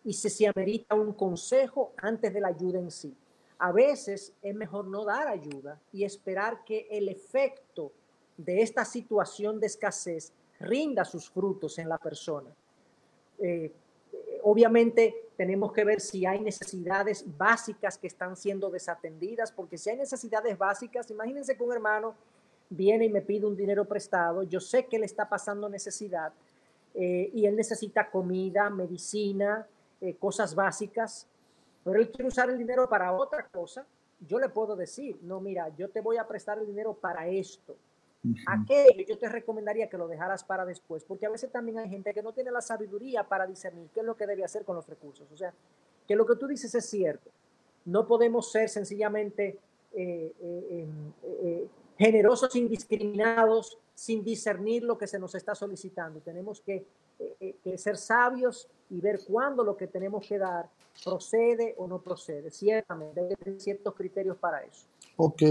y se, se amerita un consejo antes de la ayuda en sí a veces es mejor no dar ayuda y esperar que el efecto de esta situación de escasez rinda sus frutos en la persona. Eh, obviamente tenemos que ver si hay necesidades básicas que están siendo desatendidas, porque si hay necesidades básicas, imagínense que un hermano viene y me pide un dinero prestado, yo sé que le está pasando necesidad eh, y él necesita comida, medicina, eh, cosas básicas, pero él quiere usar el dinero para otra cosa, yo le puedo decir, no, mira, yo te voy a prestar el dinero para esto. Aquello yo te recomendaría que lo dejaras para después, porque a veces también hay gente que no tiene la sabiduría para discernir qué es lo que debe hacer con los recursos. O sea, que lo que tú dices es cierto. No podemos ser sencillamente eh, eh, em, eh, generosos indiscriminados sin discernir lo que se nos está solicitando. Tenemos que, que ser sabios y ver cuándo lo que tenemos que dar procede o no procede. Ciertamente, hay ciertos criterios para eso. Ok,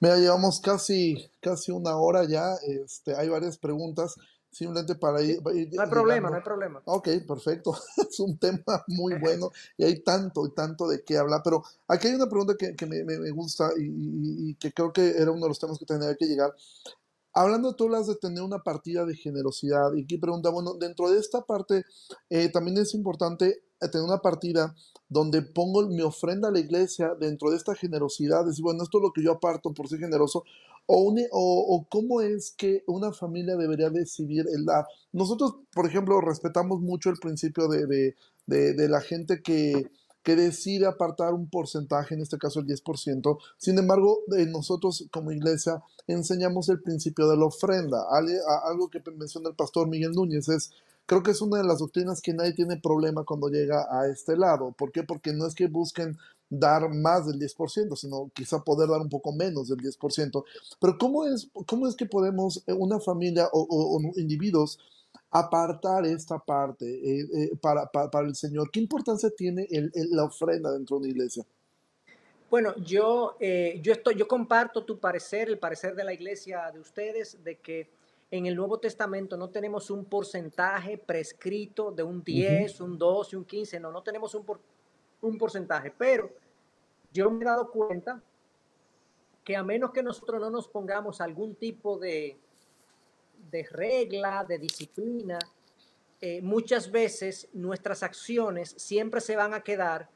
mira, llevamos casi, casi una hora ya, este, hay varias preguntas, simplemente para ir... no hay problema, no hay problema. Ok, perfecto, es un tema muy bueno y hay tanto y tanto de qué hablar, pero aquí hay una pregunta que, que me, me, gusta y, y, que creo que era uno de los temas que tendría que llegar. Hablando tú hablas de tener una partida de generosidad y aquí pregunta, bueno, dentro de esta parte eh, también es importante tener una partida donde pongo mi ofrenda a la iglesia dentro de esta generosidad, decir, bueno, esto es lo que yo aparto por ser generoso, o, o, cómo es que una familia debería decidir el dar. Nosotros, por ejemplo, respetamos mucho el principio de, de, de, la gente que, que decide apartar un porcentaje, en este caso el 10%. Sin embargo, nosotros como iglesia enseñamos el principio de la ofrenda. Algo que menciona el pastor Miguel Núñez es Creo que es una de las doctrinas que nadie tiene problema cuando llega a este lado. ¿Por qué? Porque no es que busquen dar más del 10%, sino quizá poder dar un poco menos del 10%. Pero ¿cómo es, cómo es que podemos, eh, una familia o, individuos, apartar esta parte eh, eh, para, para, el Señor? ¿Qué importancia tiene la ofrenda dentro de una iglesia? Bueno, yo, yo, estoy, yo comparto tu parecer, el parecer de la iglesia de ustedes, de que en el Nuevo Testamento no tenemos un porcentaje prescrito de un 10, un 12, un 15, no, no tenemos un, un porcentaje, pero yo me he dado cuenta que a menos que nosotros no nos pongamos algún tipo de, de regla, de disciplina, eh, muchas veces nuestras acciones siempre se van a quedar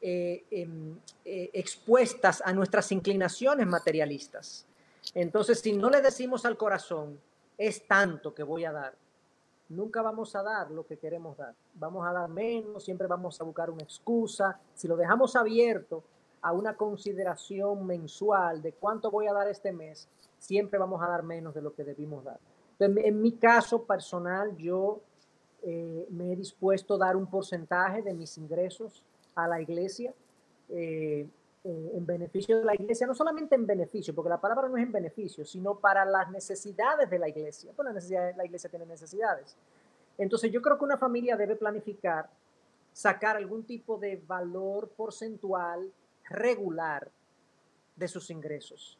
eh, em, eh, expuestas a nuestras inclinaciones materialistas. Entonces, si no le decimos al corazón, es tanto que voy a dar. Nunca vamos a dar lo que queremos dar. Vamos a dar menos, siempre vamos a buscar una excusa. Si lo dejamos abierto a una consideración mensual de cuánto voy a dar este mes, siempre vamos a dar menos de lo que debimos dar. En mi caso personal, yo eh, me he dispuesto a dar un porcentaje de mis ingresos a la iglesia. Eh, en beneficio de la iglesia, no solamente en beneficio, porque la palabra no es en beneficio, sino para las necesidades de la iglesia. Pues la, necesidad, la iglesia tiene necesidades. Entonces yo creo que una familia debe planificar sacar algún tipo de valor porcentual regular de sus ingresos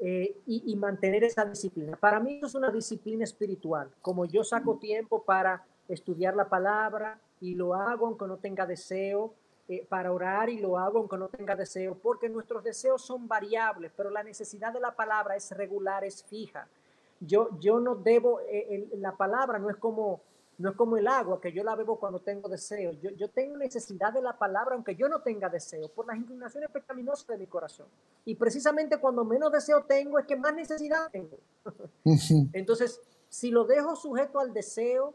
eh, y, y, mantener esa disciplina. Para mí eso es una disciplina espiritual. Como yo saco tiempo para estudiar la palabra y lo hago aunque no tenga deseo, eh, para orar y lo hago aunque no tenga deseo, porque nuestros deseos son variables, pero la necesidad de la palabra es regular, es fija. Yo, yo no debo, eh, la palabra no es como no es como el agua, que yo la bebo cuando tengo deseo. Yo, yo, tengo necesidad de la palabra, aunque yo no tenga deseo, por las inclinaciones pecaminosas de mi corazón. Y precisamente cuando menos deseo tengo, es que más necesidad tengo. Entonces, si lo dejo sujeto al deseo,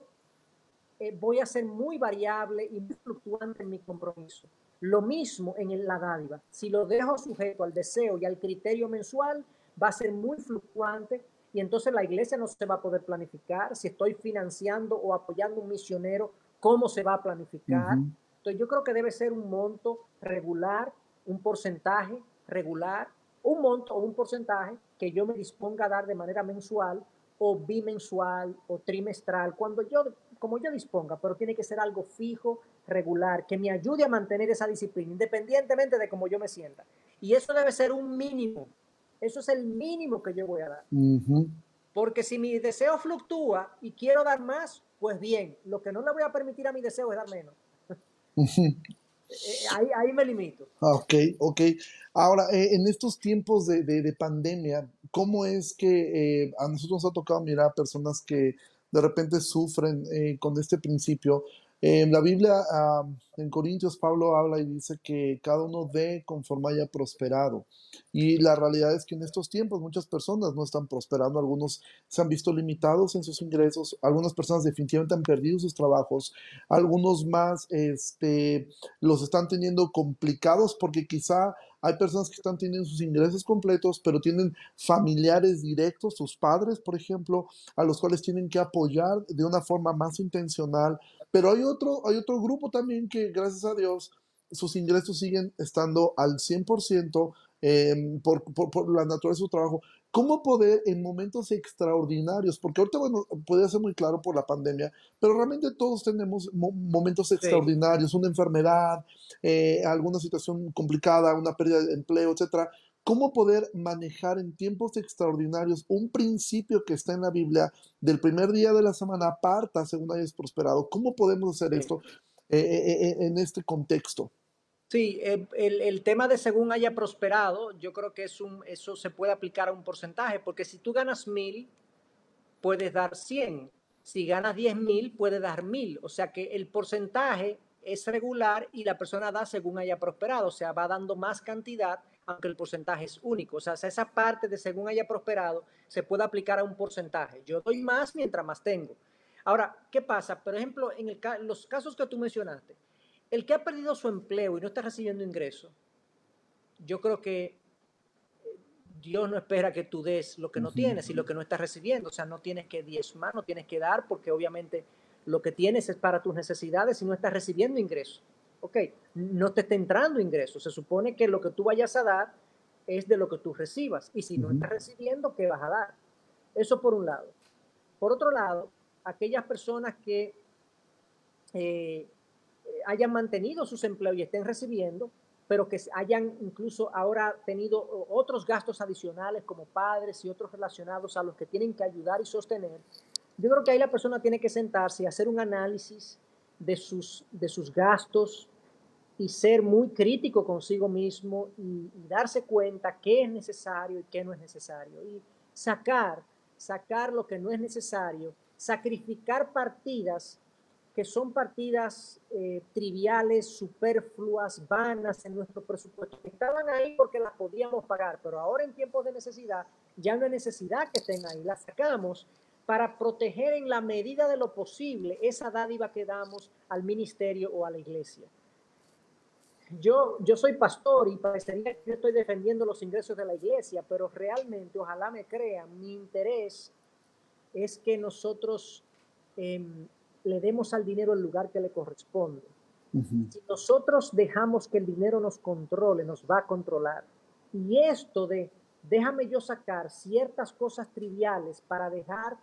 eh, voy a ser muy variable y muy fluctuante en mi compromiso. Lo mismo en la dádiva. Si lo dejo sujeto al deseo y al criterio mensual, va a ser muy fluctuante y entonces la iglesia no se va a poder planificar. Si estoy financiando o apoyando un misionero, ¿cómo se va a planificar? Entonces yo creo que debe ser un monto regular, un porcentaje regular, un monto o un porcentaje que yo me disponga a dar de manera mensual o bimensual o trimestral, cuando yo como yo disponga, pero tiene que ser algo fijo, regular, que me ayude a mantener esa disciplina, independientemente de cómo yo me sienta. Y eso debe ser un mínimo. Eso es el mínimo que yo voy a dar. Porque si mi deseo fluctúa y quiero dar más, pues bien, lo que no le voy a permitir a mi deseo es dar menos. Eh, ahí, ahí, me limito. Ok, ok. Ahora, eh, en estos tiempos de, de, pandemia, ¿cómo es que eh, a nosotros nos ha tocado mirar personas que de repente sufren eh, con este principio. En la Biblia, en Corintios, Pablo habla y dice que cada uno dé conforme haya prosperado. Y la realidad es que en estos tiempos muchas personas no están prosperando, algunos se han visto limitados en sus ingresos, algunas personas definitivamente han perdido sus trabajos, algunos más este, los están teniendo complicados porque quizá hay personas que están teniendo sus ingresos completos, pero tienen familiares directos, sus padres, por ejemplo, a los cuales tienen que apoyar de una forma más intencional. Pero hay otro, hay otro grupo también que, gracias a Dios, sus ingresos siguen estando al 100% eh, por, por, la naturaleza de su trabajo. ¿Cómo poder en momentos extraordinarios? Porque ahorita, bueno, puede ser muy claro por la pandemia, pero realmente todos tenemos momentos extraordinarios, una enfermedad, eh, alguna situación complicada, una pérdida de empleo, etcétera. ¿Cómo poder manejar en tiempos extraordinarios un principio que está en la Biblia del primer día de la semana aparta según hayas prosperado? ¿Cómo podemos hacer esto eh, en este contexto? Sí, el, el, tema de según haya prosperado, yo creo que es un, eso se puede aplicar a un porcentaje, porque si tú ganas mil, puedes dar 100. Si ganas 10 mil, puedes dar mil. O sea que el porcentaje es regular y la persona da según haya prosperado. O sea, va dando más cantidad, aunque el porcentaje es único. O sea, esa parte de según haya prosperado se puede aplicar a un porcentaje. Yo doy más mientras más tengo. Ahora, ¿qué pasa? Por ejemplo, en los casos que tú mencionaste, el que ha perdido su empleo y no está recibiendo ingresos, yo creo que eh, Dios no espera que tú des lo que no tienes y lo que no estás recibiendo. O sea, no tienes que diezmar, no tienes que dar, porque obviamente lo que tienes es para tus necesidades y no estás recibiendo ingresos. Ok, no te está entrando ingresos. Se supone que lo que tú vayas a dar es de lo que tú recibas. Y si no estás recibiendo, ¿qué vas a dar? Eso por un lado. Por otro lado, aquellas personas que eh, hayan mantenido sus empleos y estén recibiendo, pero que hayan incluso ahora tenido otros gastos adicionales como padres y otros relacionados a los que tienen que ayudar y sostener, yo creo que ahí la persona tiene que sentarse y hacer un análisis de sus, de sus gastos y ser muy crítico consigo mismo y, darse cuenta qué es necesario y qué no es necesario. Y sacar, sacar lo que no es necesario, sacrificar partidas que son partidas eh, triviales, superfluas, vanas en nuestro presupuesto, estaban ahí porque las podíamos pagar, pero ahora en tiempos de necesidad ya no hay necesidad que estén ahí, las sacamos para proteger en la medida de lo posible esa dádiva que damos al ministerio o a la iglesia. Yo, yo soy pastor y parecería que yo estoy defendiendo los ingresos de la iglesia, pero realmente, ojalá me crean, mi interés es que nosotros eh, le demos al dinero el lugar que le corresponde. Si nosotros dejamos que el dinero nos controle, nos va a controlar. Y esto de déjame yo sacar ciertas cosas triviales para dejar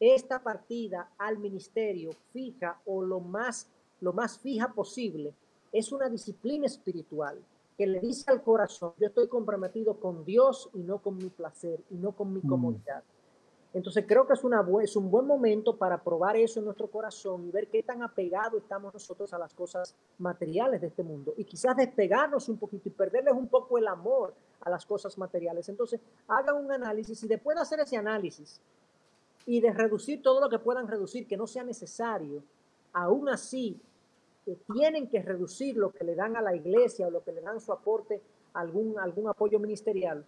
esta partida al ministerio fija o lo más, lo más fija posible, es una disciplina espiritual que le dice al corazón, yo estoy comprometido con Dios y no con mi placer y no con mi mm. comodidad. Entonces creo que es, una, es un buen momento para probar eso en nuestro corazón y ver qué tan apegados estamos nosotros a las cosas materiales de este mundo y quizás despegarnos un poquito y perderles un poco el amor a las cosas materiales. Entonces hagan un análisis y después de hacer ese análisis y de reducir todo lo que puedan reducir, que no sea necesario, aún así eh, tienen que reducir lo que le dan a la iglesia o lo que le dan su aporte, algún, algún apoyo ministerial.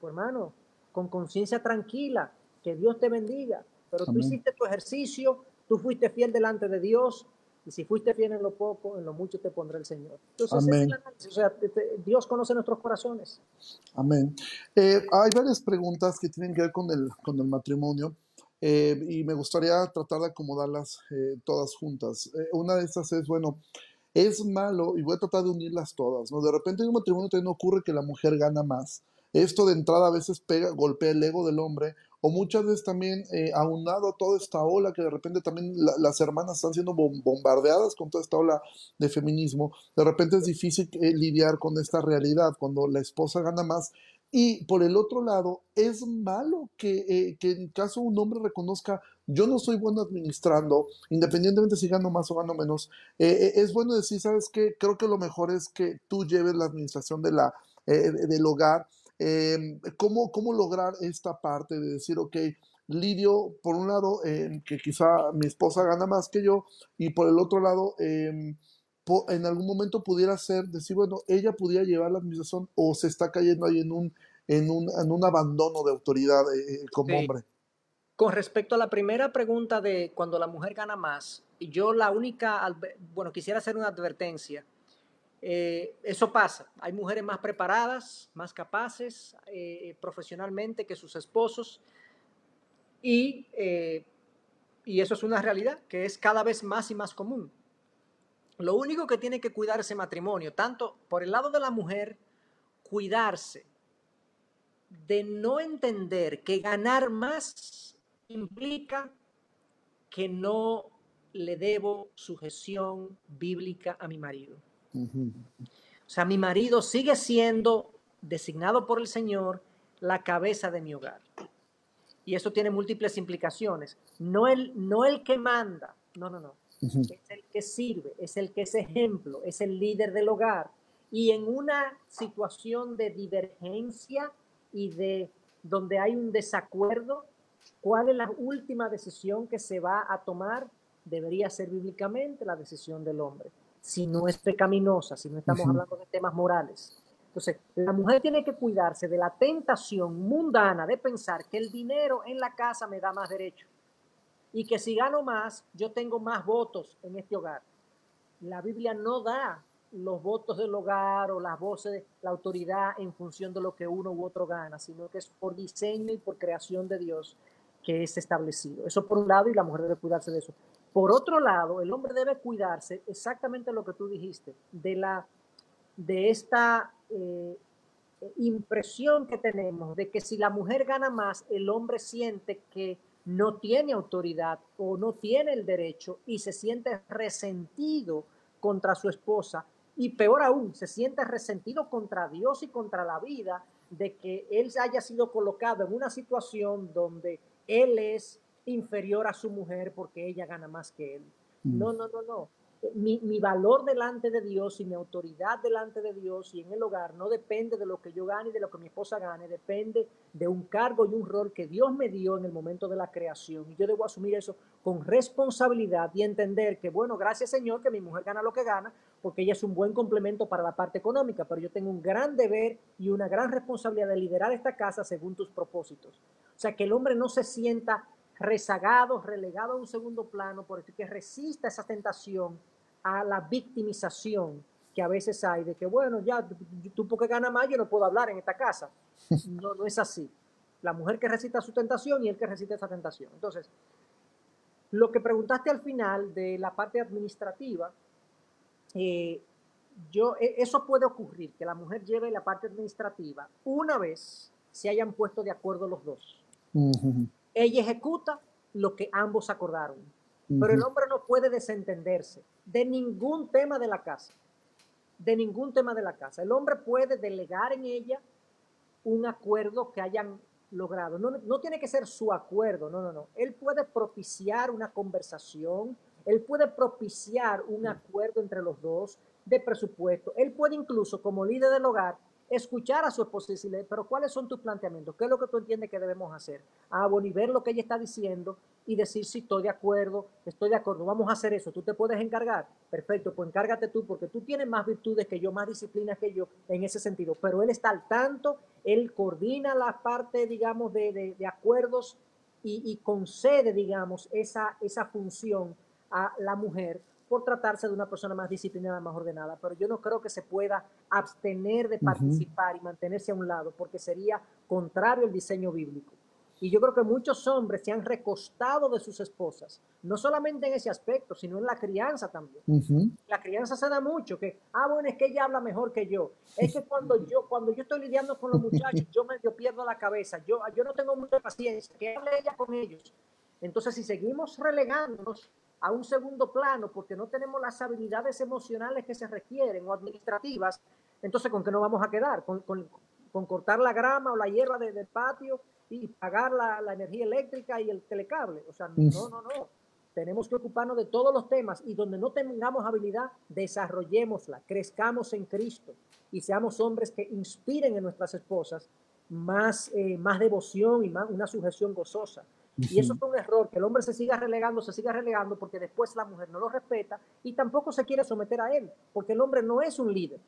Pues hermano, con conciencia tranquila, que Dios te bendiga. Pero tú hiciste tu ejercicio, tú fuiste fiel delante de Dios, y si fuiste fiel en lo poco, en lo mucho te pondrá el Señor. Entonces, Amén. o sea, Dios conoce nuestros corazones. Amén. Eh, hay varias preguntas que tienen que ver con el, con el matrimonio. Eh, y me gustaría tratar de acomodarlas eh, todas juntas. una de estas es, bueno, es malo, y voy a tratar de unirlas todas, ¿no? De repente en un matrimonio también ocurre que la mujer gana más. Esto de entrada a veces pega, golpea el ego del hombre o muchas veces también eh, aunado a toda esta ola que de repente también las hermanas están siendo bombardeadas con toda esta ola de feminismo, de repente es difícil eh, lidiar con esta realidad cuando la esposa gana más. Y por el otro lado, es malo que, eh, que en caso un hombre reconozca, yo no soy bueno administrando, independientemente si gano más o gano menos, es bueno decir, ¿sabes qué? Creo que lo mejor es que tú lleves la administración de la, del hogar Em, ¿cómo, ¿Cómo lograr esta parte de decir, ok, lidio, por un lado, em, que quizá mi esposa gana más que yo, y por el otro lado, em, en algún momento pudiera ser, decir, bueno, ella pudiera llevar la administración o se está cayendo ahí en un, en un, en un abandono de autoridad eh, eh, como hombre. Con respecto a la primera pregunta de cuando la mujer gana más, yo la única, bueno, quisiera hacer una advertencia. Eh, eso pasa. Hay mujeres más preparadas, más capaces profesionalmente que sus esposos y, y eso es una realidad que es cada vez más y más común. Lo único que tiene que cuidar ese matrimonio, tanto por el lado de la mujer, cuidarse de no entender que ganar más implica que no le debo sujeción bíblica a mi marido. O sea, mi marido sigue siendo designado por el Señor la cabeza de mi hogar. Y eso tiene múltiples implicaciones. No el, no el que manda, no, no, no es el que sirve, es el que es ejemplo, es el líder del hogar. Y en una situación de divergencia y de donde hay un desacuerdo, ¿cuál es la última decisión que se va a tomar? Debería ser bíblicamente la decisión del hombre, si no es pecaminosa, si no estamos hablando de temas morales. Entonces, la mujer tiene que cuidarse de la tentación mundana de pensar que el dinero en la casa me da más derecho y que si gano más, yo tengo más votos en este hogar. La Biblia no da los votos del hogar o las voces, de la autoridad en función de lo que uno u otro gana, sino que es por diseño y por creación de Dios que es establecido. Eso por un lado y la mujer debe cuidarse de eso. Por otro lado, el hombre debe cuidarse exactamente lo que tú dijiste, de, la, de esta eh, impresión que tenemos de que si la mujer gana más, el hombre siente que no tiene autoridad o no tiene el derecho y se siente resentido contra su esposa y peor aún, se siente resentido contra Dios y contra la vida de que él haya sido colocado en una situación donde él es inferior a su mujer porque ella gana más que él. No, mm. no, no, no mi, valor delante de Dios y mi autoridad delante de Dios y en el hogar no depende de lo que yo gane y de lo que mi esposa gane, depende de un cargo y un rol que Dios me dio en el momento de la creación. Y yo debo asumir eso con responsabilidad y entender que, bueno, gracias Señor que mi mujer gana lo que gana, porque ella es un buen complemento para la parte económica, pero yo tengo un gran deber y una gran responsabilidad de liderar esta casa según tus propósitos. O sea, que el hombre no se sienta rezagado, relegado a un segundo plano, por eso que resista esa tentación a la victimización que a veces hay de que, bueno, ya tú porque ganas más, yo no puedo hablar en esta casa. No, no es así. La mujer que resista su tentación y el que resiste esa tentación. Entonces, lo que preguntaste al final de la parte administrativa, eh, yo, e, eso puede ocurrir, que la mujer lleve la parte administrativa una vez se hayan puesto de acuerdo los dos. Ella ejecuta lo que ambos acordaron, pero el hombre no puede desentenderse de ningún tema de la casa, de ningún tema de la casa. El hombre puede delegar en ella un acuerdo que hayan logrado. No, no tiene que ser su acuerdo, no, no, no. Él puede propiciar una conversación, él puede propiciar un acuerdo entre los dos de presupuesto. Él puede incluso, como líder del hogar, escuchar a su esposa y decirle, pero ¿cuáles son tus planteamientos? ¿Qué es lo que tú entiendes que debemos hacer? Ah, bueno, y ver lo que ella está diciendo y decir si estoy de acuerdo, estoy de acuerdo, vamos a hacer eso, tú te puedes encargar. Perfecto, pues encárgate tú porque tú tienes más virtudes que yo, más disciplinas que yo en ese sentido, pero él está al tanto, él coordina la parte, digamos, de, acuerdos y, y concede, digamos, esa, esa función a la mujer por tratarse de una persona más disciplinada, más ordenada, pero yo no creo que se pueda abstener de participar y mantenerse a un lado, porque sería contrario al diseño bíblico. Y yo creo que muchos hombres se han recostado de sus esposas, no solamente en ese aspecto, sino en la crianza también. La crianza se da mucho, que, ah, bueno, es que ella habla mejor que yo. Es que cuando yo, cuando yo estoy lidiando con los muchachos, yo me yo pierdo la cabeza, yo, yo no tengo mucha paciencia, que hable ella con ellos. Entonces, si seguimos relegándonos a un segundo plano porque no tenemos las habilidades emocionales que se requieren o administrativas, entonces ¿con qué nos vamos a quedar? ¿Con, cortar la grama o la hierba del patio y pagar la, la, energía eléctrica y el telecable? O sea, no, no, no. Tenemos que ocuparnos de todos los temas y donde no tengamos habilidad, desarrollémosla, crezcamos en Cristo y seamos hombres que inspiren en nuestras esposas más, eh, más devoción y más una sujeción gozosa. Y eso es un error, que el hombre se siga relegando, se siga relegando, porque después la mujer no lo respeta y tampoco se quiere someter a él, porque el hombre no es un líder.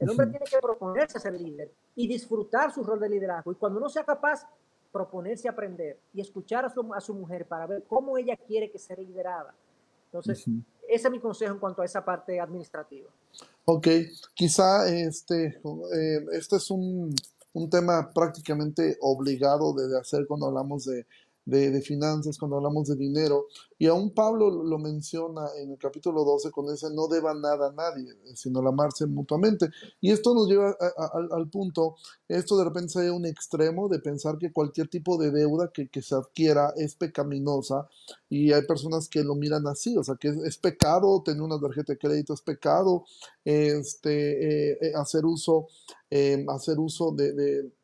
El hombre tiene que proponerse ser líder y disfrutar su rol de liderazgo. Y cuando no sea capaz, proponerse aprender y escuchar a su, a su mujer para ver cómo ella quiere que sea liderada. Entonces, ese es mi consejo en cuanto a esa parte administrativa. Ok, quizá este, eh, este es un, un, tema prácticamente obligado de hacer cuando hablamos de de, finanzas, cuando hablamos de dinero. Y aún Pablo lo menciona en el capítulo 12 cuando dice no deba nada a nadie, sino amarse mutuamente. Y esto nos lleva al punto, esto de repente se un extremo de pensar que cualquier tipo de deuda que, que, se adquiera es pecaminosa y hay personas que lo miran así, o sea, que es, pecado tener una tarjeta de crédito, es pecado este, eh, eh, hacer uso, eh, hacer uso de,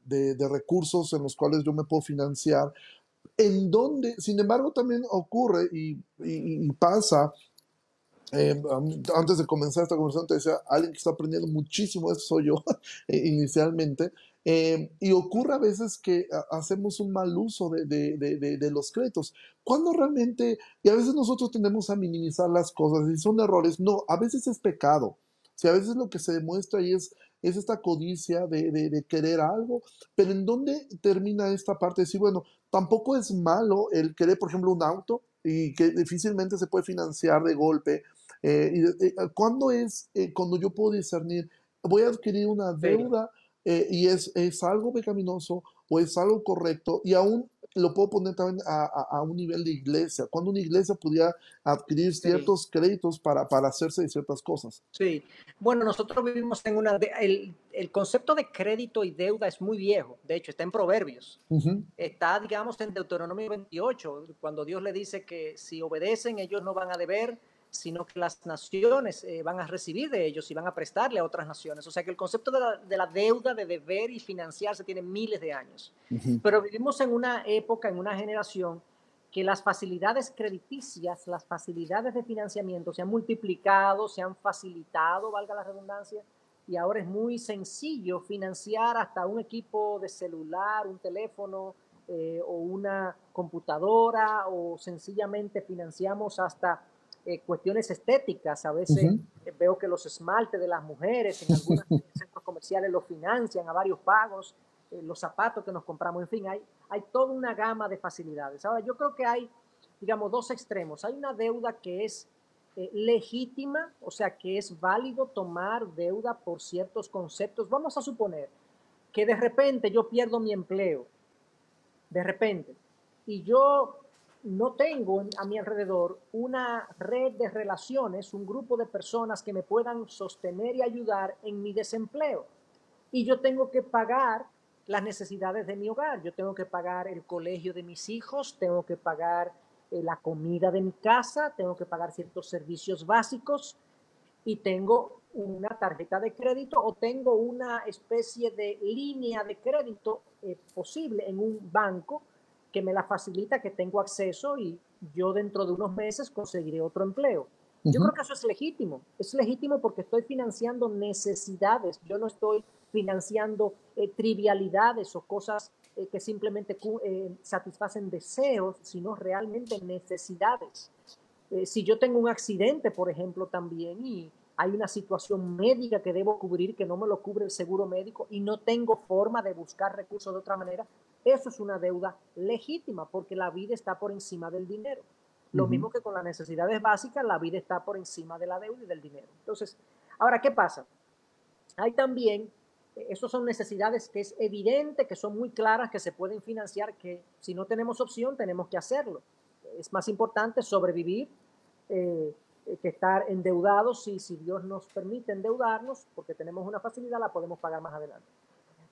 de, de recursos en los cuales yo me puedo financiar en donde, sin embargo, también ocurre y, pasa, eh, antes de comenzar esta conversación te decía, alguien que está aprendiendo muchísimo, eso soy yo inicialmente, eh, y ocurre a veces que hacemos un mal uso de, de, los créditos. Cuando realmente, y a veces nosotros tendemos a minimizar las cosas y son errores, no, a veces es pecado. Si a veces lo que se demuestra ahí es, es esta codicia de, querer algo, pero ¿en dónde termina esta parte de decir, bueno, tampoco es malo el querer, por ejemplo, un auto y que difícilmente se puede financiar de golpe? Eh, y, eh, ¿Cuándo es eh, cuando yo puedo discernir, voy a adquirir una deuda y es, es algo pecaminoso o es algo correcto y aún lo puedo poner también a, un nivel de iglesia, cuando una iglesia pudiera adquirir ciertos créditos para, para hacerse de ciertas cosas. Sí, bueno, nosotros vivimos en una... el, el, concepto de crédito y deuda es muy viejo, de hecho está en Proverbios, está, digamos, en Deuteronomio 28, cuando Dios le dice que si obedecen ellos no van a deber, sino que las naciones eh, van a recibir de ellos y van a prestarle a otras naciones. O sea que el concepto de la, deuda, de deber y financiarse tiene miles de años. Pero vivimos en una época, en una generación que las facilidades crediticias, las facilidades de financiamiento se han multiplicado, se han facilitado, valga la redundancia, y ahora es muy sencillo financiar hasta un equipo de celular, un teléfono eh, o una computadora, o sencillamente financiamos hasta eh, cuestiones estéticas. A veces eh, veo que los esmaltes de las mujeres en algunos centros comerciales los financian a varios pagos, eh, los zapatos que nos compramos, en fin, hay, hay toda una gama de facilidades. Ahora, yo creo que hay, digamos, dos extremos. Hay una deuda que es legítima, o sea, que es válido tomar deuda por ciertos conceptos. Vamos a suponer que de repente yo pierdo mi empleo, de repente, y yo no tengo a mi alrededor una red de relaciones, un grupo de personas que me puedan sostener y ayudar en mi desempleo. Y yo tengo que pagar las necesidades de mi hogar. Yo tengo que pagar el colegio de mis hijos, tengo que pagar eh, la comida de mi casa, tengo que pagar ciertos servicios básicos y tengo una tarjeta de crédito o tengo una especie de línea de crédito eh, posible en un banco que me la facilita, que tengo acceso y yo dentro de unos meses conseguiré otro empleo. Yo creo que eso es legítimo. Es legítimo porque estoy financiando necesidades. Yo no estoy financiando eh, trivialidades o cosas eh, que simplemente eh, satisfacen deseos, sino realmente necesidades. si yo tengo un accidente, por ejemplo, también, y hay una situación médica que debo cubrir que no me lo cubre el seguro médico y no tengo forma de buscar recursos de otra manera, eso es una deuda legítima porque la vida está por encima del dinero. Lo mismo que con las necesidades básicas, la vida está por encima de la deuda y del dinero. Entonces, ahora, ¿qué pasa? Hay también, eh, esas son necesidades que es evidente, que son muy claras, que se pueden financiar, que si no tenemos opción, tenemos que hacerlo. Es más importante sobrevivir eh, que estar endeudados y si Dios nos permite endeudarnos, porque tenemos una facilidad, la podemos pagar más adelante.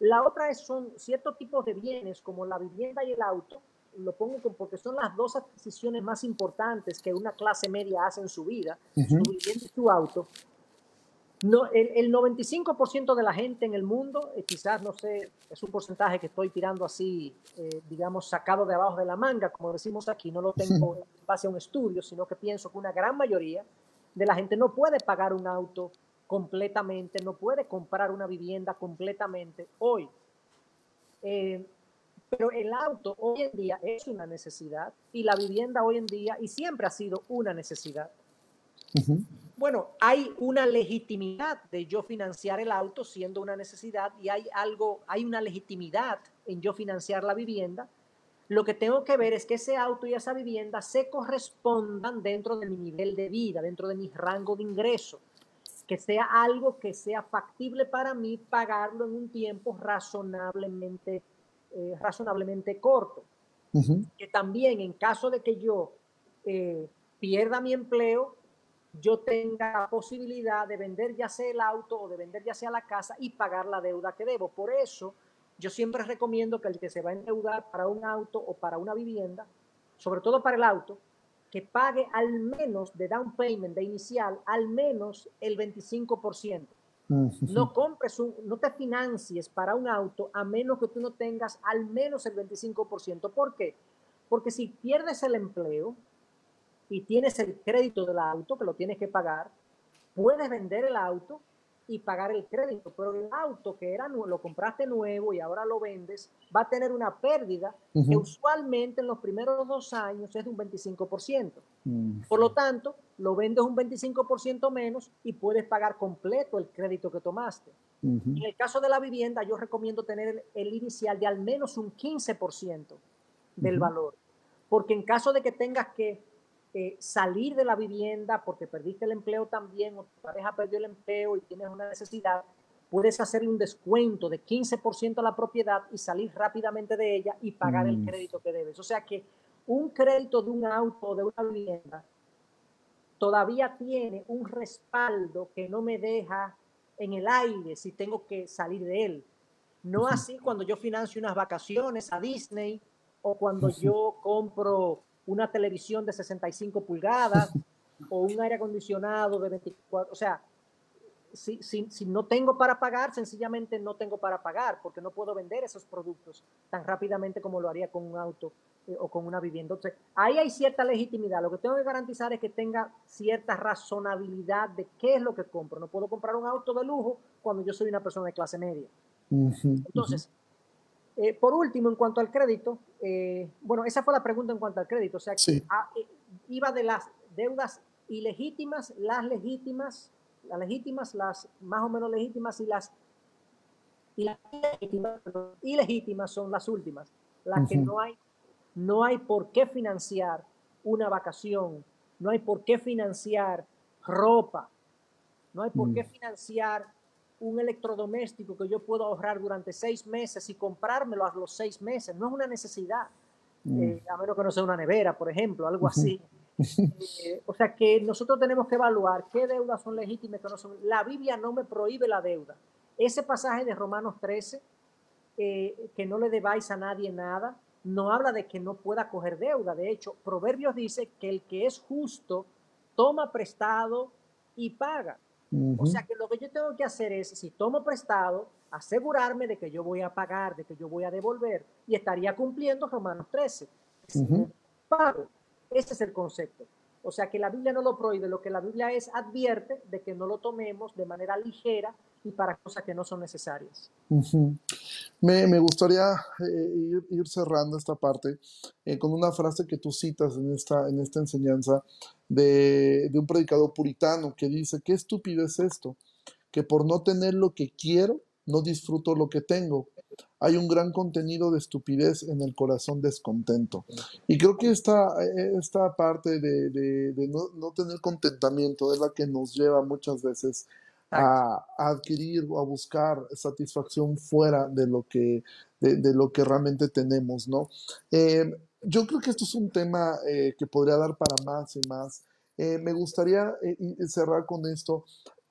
La otra es, son ciertos tipos de bienes como la vivienda y el auto, lo pongo porque son las dos adquisiciones más importantes que una clase media hace en su vida, su vivienda y su auto. No, el, el 95% de la gente en el mundo, eh, quizás no sé, es un porcentaje que estoy tirando así, eh, digamos, sacado de abajo de la manga, como decimos aquí, no lo tengo en base a un estudio, sino que pienso que una gran mayoría de la gente no puede pagar un auto completamente, no puede comprar una vivienda completamente hoy. Eh, Pero el auto hoy en día es una necesidad y la vivienda hoy en día y siempre ha sido una necesidad. Bueno, hay una legitimidad de yo financiar el auto siendo una necesidad y hay algo, hay una legitimidad en yo financiar la vivienda. Lo que tengo que ver es que ese auto y esa vivienda se correspondan dentro de mi nivel de vida, dentro de mi rango de ingreso, que sea algo que sea factible para mí pagarlo en un tiempo razonablemente, eh, razonablemente corto. Que también en caso de que yo eh, pierda mi empleo, yo tenga la posibilidad de vender ya sea el auto o de vender ya sea la casa y pagar la deuda que debo. Por eso yo siempre recomiendo que el que se va a endeudar para un auto o para una vivienda, sobre todo para el auto, que pague al menos de down payment, de inicial, al menos el 25%. No compres un, no te financies para un auto a menos que tú no tengas al menos el 25%. ¿Por qué? Porque si pierdes el empleo, y tienes el crédito del auto que lo tienes que pagar, puedes vender el auto y pagar el crédito, pero el auto que era lo compraste nuevo y ahora lo vendes, va a tener una pérdida que usualmente en los primeros dos años es de un 25%. Por lo tanto, lo vendes un 25% menos y puedes pagar completo el crédito que tomaste. En el caso de la vivienda, yo recomiendo tener el, inicial de al menos un 15% del valor, porque en caso de que tengas que salir de la vivienda porque perdiste el empleo también o tu pareja perdió el empleo y tienes una necesidad, puedes hacerle un descuento de 15% a la propiedad y salir rápidamente de ella y pagar el mm. crédito que debes. O sea que un crédito de un auto o de una vivienda todavía tiene un respaldo que no me deja en el aire si tengo que salir de él. No así cuando yo financio unas vacaciones a Disney o cuando yo compro una televisión de 65 pulgadas o un aire acondicionado de 24, o sea, si, si, si, no tengo para pagar, sencillamente no tengo para pagar, porque no puedo vender esos productos tan rápidamente como lo haría con un auto eh, o con una vivienda. Entonces, ahí hay cierta legitimidad. Lo que tengo que garantizar es que tenga cierta razonabilidad de qué es lo que compro. No puedo comprar un auto de lujo cuando yo soy una persona de clase media. Entonces, eh, por último, en cuanto al crédito, eh, bueno, esa fue la pregunta en cuanto al crédito, o sea, ah, eh, iba de las deudas ilegítimas, las legítimas, las legítimas, las más o menos legítimas y las, y las ilegítimas, son las últimas, las que no hay, no hay por qué financiar una vacación, no hay por qué financiar ropa, no hay por qué mm. financiar un electrodoméstico que yo puedo ahorrar durante seis meses y comprármelo a los seis meses. No es una necesidad, mm. eh, a menos que no sea una nevera, por ejemplo, algo así. Eh, o sea que nosotros tenemos que evaluar qué deudas son legítimas y qué no son. La Biblia no me prohíbe la deuda. Ese pasaje de Romanos 13, eh, que no le debáis a nadie nada, no habla de que no pueda coger deuda. De hecho, Proverbios dice que el que es justo toma prestado y paga. O sea que lo que yo tengo que hacer es, si tomo prestado, asegurarme de que yo voy a pagar, de que yo voy a devolver y estaría cumpliendo Romanos 13. Pago. Ese es el concepto. O sea que la Biblia no lo prohíbe, lo que la Biblia es advierte de que no lo tomemos de manera ligera y para cosas que no son necesarias. me, me, gustaría eh, ir, cerrando esta parte eh, con una frase que tú citas en esta, en esta enseñanza de, de un predicador puritano que dice, qué estúpido es esto, que por no tener lo que quiero, no disfruto lo que tengo. Hay un gran contenido de estupidez en el corazón descontento. Y creo que esta, esta parte de, de, no, no, tener contentamiento es la que nos lleva muchas veces a, adquirir o a buscar satisfacción fuera de lo que, de, lo que realmente tenemos, ¿no? Eh, yo creo que esto es un tema eh, que podría dar para más y más. Eh, me gustaría cerrar con esto.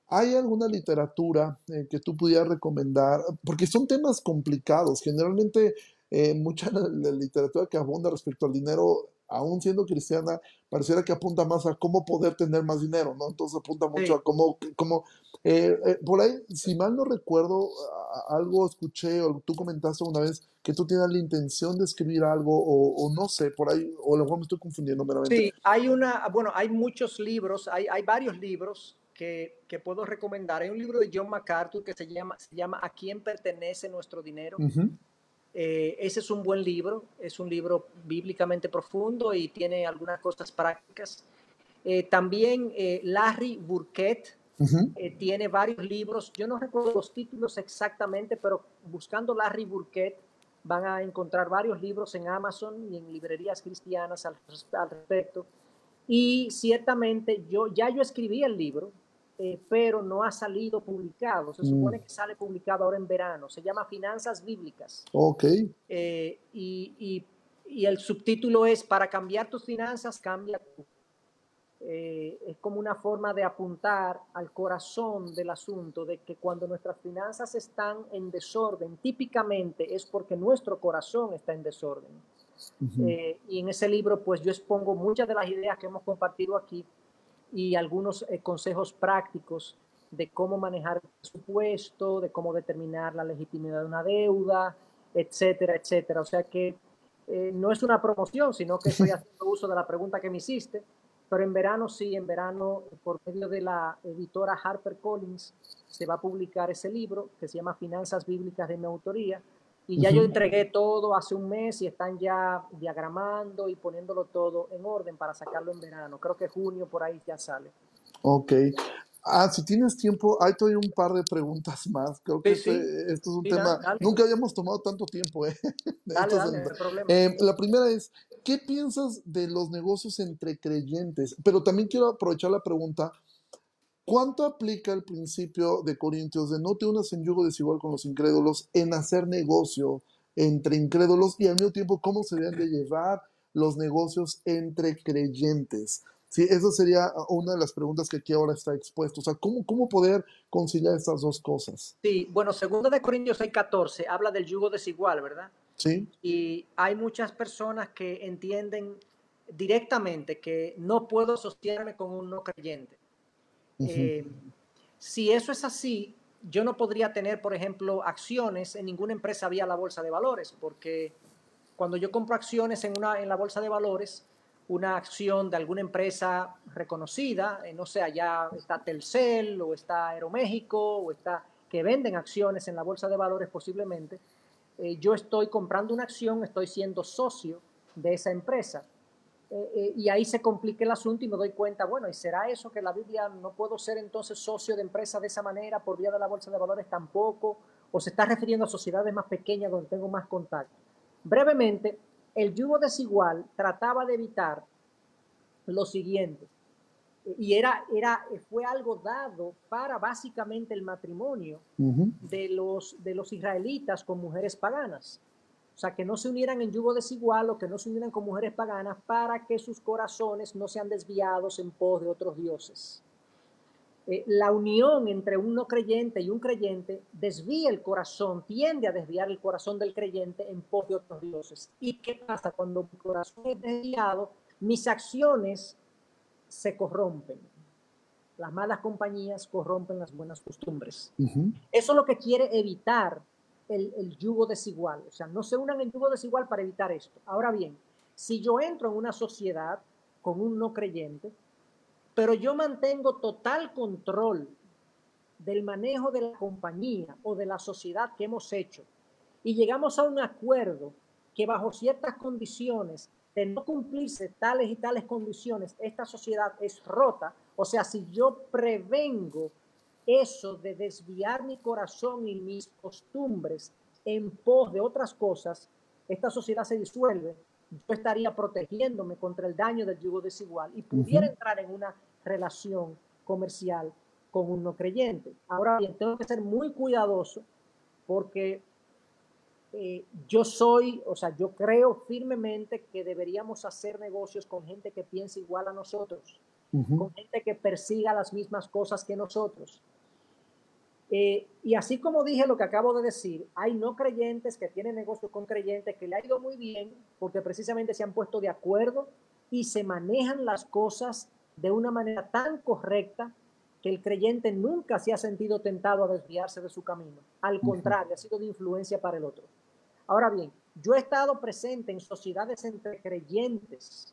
¿Hay alguna literatura eh, que tú pudieras recomendar? Porque son temas complicados. Generalmente, eh, mucha la, literatura que abunda respecto al dinero, aún siendo cristiana, pareciera que apunta más a cómo poder tener más dinero, ¿no? Entonces apunta mucho a cómo, cómo eh, por ahí, si mal no recuerdo, algo escuché o tú comentaste una vez que tú tienes la intención de escribir algo o, no sé, por ahí, o a lo mejor me estoy confundiendo meramente. Sí, hay una, bueno, hay muchos libros, hay, hay varios libros que, puedo recomendar. Hay un libro de John MacArthur que se llama, se llama ¿A quién pertenece nuestro dinero? Eh, ese es un buen libro, es un libro bíblicamente profundo y tiene algunas cosas prácticas. Eh, también eh, Larry Burkett tiene varios libros, yo no recuerdo los títulos exactamente, pero buscando Larry Burkett van a encontrar varios libros en Amazon y en librerías cristianas al, al respecto. Y ciertamente yo ya yo escribí el libro, eh, pero no ha salido publicado. Se supone mm. que sale publicado ahora en verano. Se llama Finanzas Bíblicas. Ok. Eh, y, y, y, el subtítulo es Para cambiar tus finanzas, cambia tú. Eh, es como una forma de apuntar al corazón del asunto, de que cuando nuestras finanzas están en desorden, típicamente es porque nuestro corazón está en desorden. y en ese libro, pues yo expongo muchas de las ideas que hemos compartido aquí y algunos eh, consejos prácticos de cómo manejar el presupuesto, de cómo determinar la legitimidad de una deuda, etcétera, etcétera. O sea que eh, no es una promoción, sino que estoy haciendo uso de la pregunta que me hiciste, pero en verano sí, en verano, por medio de la editora HarperCollins, se va a publicar ese libro que se llama Finanzas Bíblicas de mi autoría, y ya yo entregué todo hace un mes y están ya diagramando y poniéndolo todo en orden para sacarlo en verano. Creo que junio por ahí ya sale. Ok. Ah, si tienes tiempo, hay todavía un par de preguntas más. Creo que este, esto es un tema. Nunca habíamos tomado tanto tiempo. ¿eh? Dale, dale, eh, la primera es: ¿qué piensas de los negocios entre creyentes? Pero también quiero aprovechar la pregunta ¿Cuánto aplica el principio de Corintios de no te unas en yugo desigual con los incrédulos en hacer negocio entre incrédulos y al mismo tiempo cómo se deben de llevar los negocios entre creyentes? Sí, esa sería una de las preguntas que aquí ahora está expuesto. O sea, ¿cómo, cómo poder conciliar estas dos cosas? Sí, bueno, segunda de Corintios 6.14 habla del yugo desigual, ¿verdad? Sí. Y hay muchas personas que entienden directamente que no puedo asociarme con un no creyente. Eh, si eso es así, yo no podría tener, por ejemplo, acciones en ninguna empresa vía la bolsa de valores, porque cuando yo compro acciones en, una, en la bolsa de valores, una acción de alguna empresa reconocida, eh, no sé, allá está Telcel o está Aeroméxico o está que venden acciones en la bolsa de valores posiblemente, eh, yo estoy comprando una acción, estoy siendo socio de esa empresa. Eh, y ahí se complica el asunto y me doy cuenta, bueno, ¿y será eso que la Biblia no puedo ser entonces socio de empresa de esa manera por vía de la bolsa de valores tampoco? ¿O se está refiriendo a sociedades más pequeñas donde tengo más contacto? Brevemente, el yugo desigual trataba de evitar lo siguiente, y era, era, fue algo dado para básicamente el matrimonio de, los, de los israelitas con mujeres paganas. O sea, que no se unieran en yugo desigual o que no se unieran con mujeres paganas para que sus corazones no sean desviados en pos de otros dioses. Eh, la unión entre un no creyente y un creyente desvía el corazón, tiende a desviar el corazón del creyente en pos de otros dioses. ¿Y qué pasa cuando mi corazón es desviado? Mis acciones se corrompen. Las malas compañías corrompen las buenas costumbres. Eso es lo que quiere evitar el, yugo desigual. O sea, no se unan en yugo desigual para evitar esto. Ahora bien, si yo entro en una sociedad con un no creyente, pero yo mantengo total control del manejo de la compañía o de la sociedad que hemos hecho. Y llegamos a un acuerdo que bajo ciertas condiciones, de no cumplirse tales y tales condiciones, esta sociedad es rota, o sea, si yo prevengo eso de desviar mi corazón y mis costumbres en pos de otras cosas, esta sociedad se disuelve, yo estaría protegiéndome contra el daño del yugo desigual y pudiera entrar en una relación comercial con un no creyente. Ahora bien, tengo que ser muy cuidadoso porque eh, yo soy, o sea, yo creo firmemente que deberíamos hacer negocios con gente que piensa igual a nosotros, con gente que persiga las mismas cosas que nosotros. Eh, y así como dije lo que acabo de decir, hay no creyentes que tienen negocios con creyentes que le ha ido muy bien porque precisamente se han puesto de acuerdo y se manejan las cosas de una manera tan correcta que el creyente nunca se ha sentido tentado a desviarse de su camino. Al contrario, ha sido de influencia para el otro. Ahora bien, yo he estado presente en sociedades entre creyentes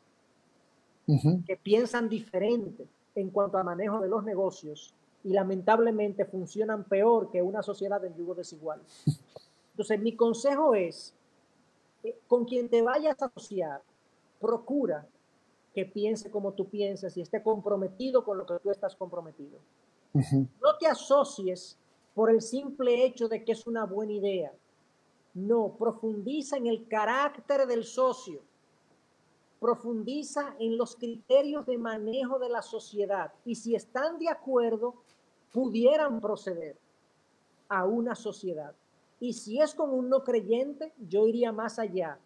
que piensan diferente en cuanto al manejo de los negocios y lamentablemente funcionan peor que una sociedad del yugo desigual. Entonces, mi consejo es eh, con quien te vayas a asociar, procura que piense como tú piensas y esté comprometido con lo que tú estás comprometido. No te asocies por el simple hecho de que es una buena idea. No, profundiza en el carácter del socio. Profundiza en los criterios de manejo de la sociedad. Y si están de acuerdo, pudieran proceder a una sociedad. Y si es con un no creyente, yo iría más allá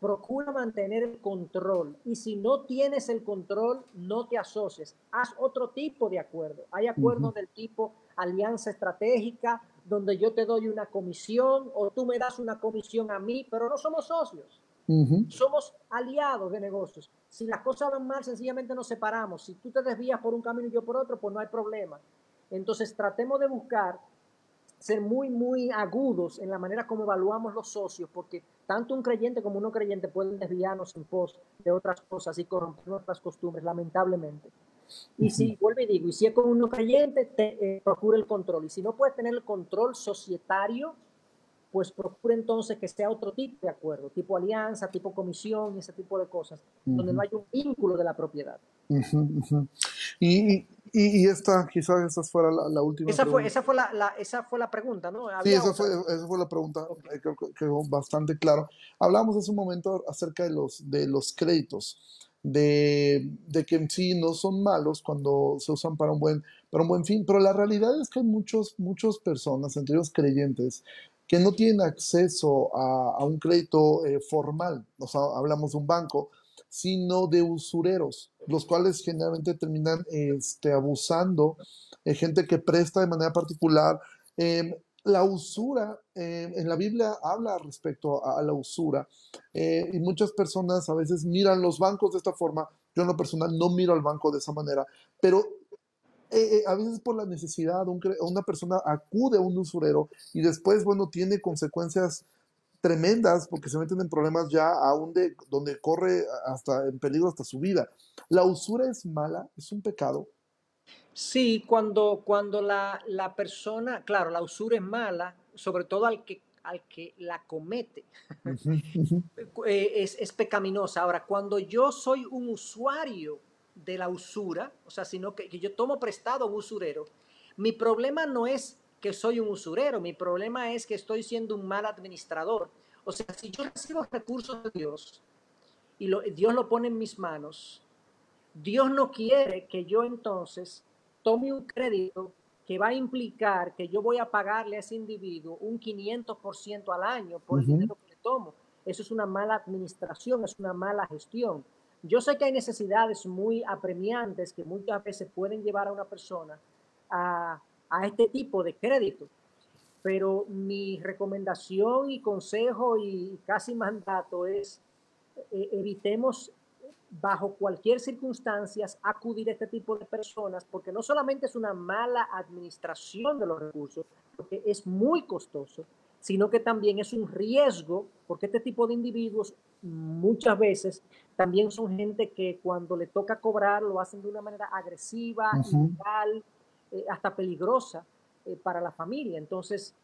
procura mantener el control y si no tienes el control, no te asocies. Haz otro tipo de acuerdo. Hay acuerdos del tipo alianza estratégica, donde yo te doy una comisión o tú me das una comisión a mí, pero no somos socios. Somos aliados de negocios. Si las cosas van mal, sencillamente nos separamos. Si tú te desvías por un camino y yo por otro, pues no hay problema. Entonces tratemos de buscar ser muy, muy agudos en la manera como evaluamos los socios, porque tanto un creyente como un no creyente pueden desviarnos en pos de otras cosas y corromper nuestras costumbres, lamentablemente. Y si, vuelvo y digo, y si es con un no creyente, te, eh, procura el control. Y si no puedes tener el control societario, pues procura entonces que sea otro tipo de acuerdo, tipo alianza, tipo comisión, ese tipo de cosas, donde no hay un vínculo de la propiedad. y, y, esta, quizás esa fuera la, última esa Fue, esa, fue la, esa fue la pregunta, ¿no? sí, esa fue, esa fue, la pregunta, eh, creo que quedó bastante claro. Hablamos hace un momento acerca de los, de los créditos, de, de, que en sí no son malos cuando se usan para un buen, para un buen fin, pero la realidad es que hay muchos, muchas personas, entre ellos creyentes, que no tienen acceso a, a un crédito eh, formal, o sea, hablamos de un banco, sino de usureros, los cuales generalmente terminan este, abusando, de gente que presta de manera particular. Em, la usura, em, en la Biblia habla respecto a, la usura eh, y muchas personas a veces miran los bancos de esta forma. Yo en lo personal no miro al banco de esa manera, pero eh, eh, a veces por la necesidad, una persona acude a un usurero y después, bueno, tiene consecuencias tremendas porque se meten en problemas ya aún de donde corre hasta en peligro hasta su vida. ¿La usura es mala? ¿Es un pecado? Sí, cuando, cuando la, la persona, claro, la usura es mala, sobre todo al que, al que la comete, eh, es, es pecaminosa. Ahora, cuando yo soy un usuario de la usura, o sea, sino que, que yo tomo prestado a un usurero, mi problema no es que soy un usurero, mi problema es que estoy siendo un mal administrador. O sea, si yo recibo recursos de Dios y Dios lo pone en mis manos, Dios no quiere que yo entonces tome un crédito que va a implicar que yo voy a pagarle a ese individuo un 500% al año por el dinero que le tomo. Eso es una mala administración, es una mala gestión. Yo sé que hay necesidades muy apremiantes que muchas veces pueden llevar a una persona a a este tipo de crédito. Pero mi recomendación y consejo y casi mandato es eh, evitemos bajo cualquier circunstancia acudir a este tipo de personas porque no solamente es una mala administración de los recursos, porque es muy costoso, sino que también es un riesgo porque este tipo de individuos muchas veces también son gente que cuando le toca cobrar lo hacen de una manera agresiva, ilegal, eh, hasta peligrosa eh, para la familia. Entonces,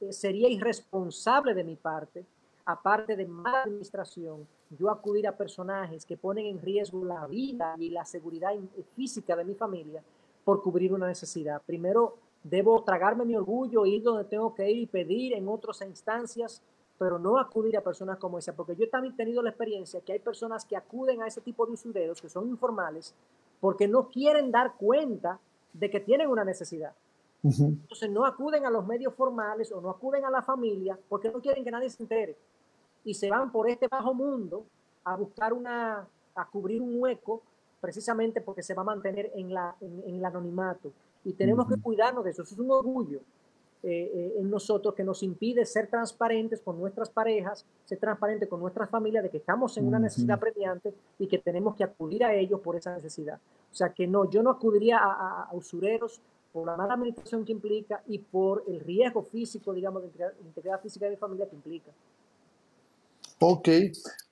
eh, sería irresponsable de mi parte, aparte de mala administración, yo acudir a personajes que ponen en riesgo la vida y la seguridad física de mi familia por cubrir una necesidad. Primero, debo tragarme mi orgullo, ir donde tengo que ir y pedir en otras instancias, pero no acudir a personas como esa, porque yo también he tenido la experiencia que hay personas que acuden a ese tipo de usureros que son informales porque no quieren dar cuenta de que tienen una necesidad. Entonces no acuden a los medios formales o no acuden a la familia porque no quieren que nadie se entere. Y se van por este bajo mundo a buscar una, a cubrir un hueco precisamente porque se va a mantener en, la, en, el anonimato. Y tenemos que cuidarnos de eso. Eso es un orgullo eh, eh, en nosotros que nos impide ser transparentes con nuestras parejas, ser transparentes con nuestras familias de que estamos en una necesidad premiante y que tenemos que acudir a ellos por esa necesidad. O sea que no, yo no acudiría a, usureros por la mala administración que implica y por el riesgo físico, digamos, de integridad, física de mi familia que implica. Ok,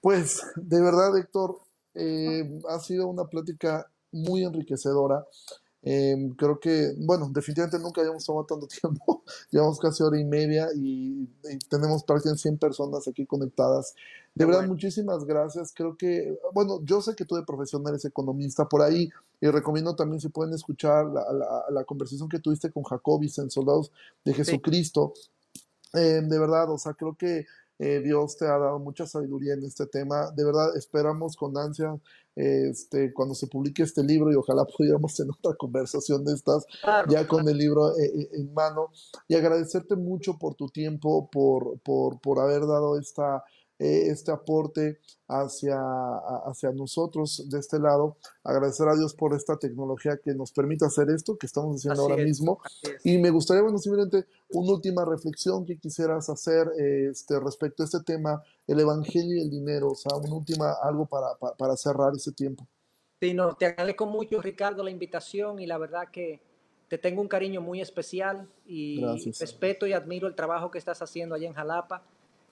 pues de verdad, Héctor, eh, ha sido una plática muy enriquecedora. Em, creo que, bueno, definitivamente nunca habíamos tomado tanto tiempo. Llevamos casi hora y media y, tenemos prácticamente 100 personas aquí conectadas. De verdad, muchísimas gracias. Creo que, bueno, yo sé que tú de profesión eres economista por ahí y recomiendo también si pueden escuchar la, la, conversación que tuviste con Jacobis en Soldados de Jesucristo. Em, de verdad, o sea, creo que eh, Dios te ha dado mucha sabiduría en este tema. De verdad, esperamos con ansia este, cuando se publique este libro y ojalá pudiéramos tener otra conversación de estas ya con el libro eh, eh, en mano. Y agradecerte mucho por tu tiempo, por, por, por haber dado esta eh, este aporte hacia, hacia nosotros de este lado. Agradecer a Dios por esta tecnología que nos permite hacer esto que estamos haciendo ahora mismo. Y me gustaría, bueno, simplemente una última reflexión que quisieras hacer este, respecto a este tema, el Evangelio y el dinero, o sea, una última, algo para, para, cerrar ese tiempo. Sí, no, te agradezco mucho, Ricardo, la invitación y la verdad que te tengo un cariño muy especial y respeto y admiro el trabajo que estás haciendo allá en Jalapa.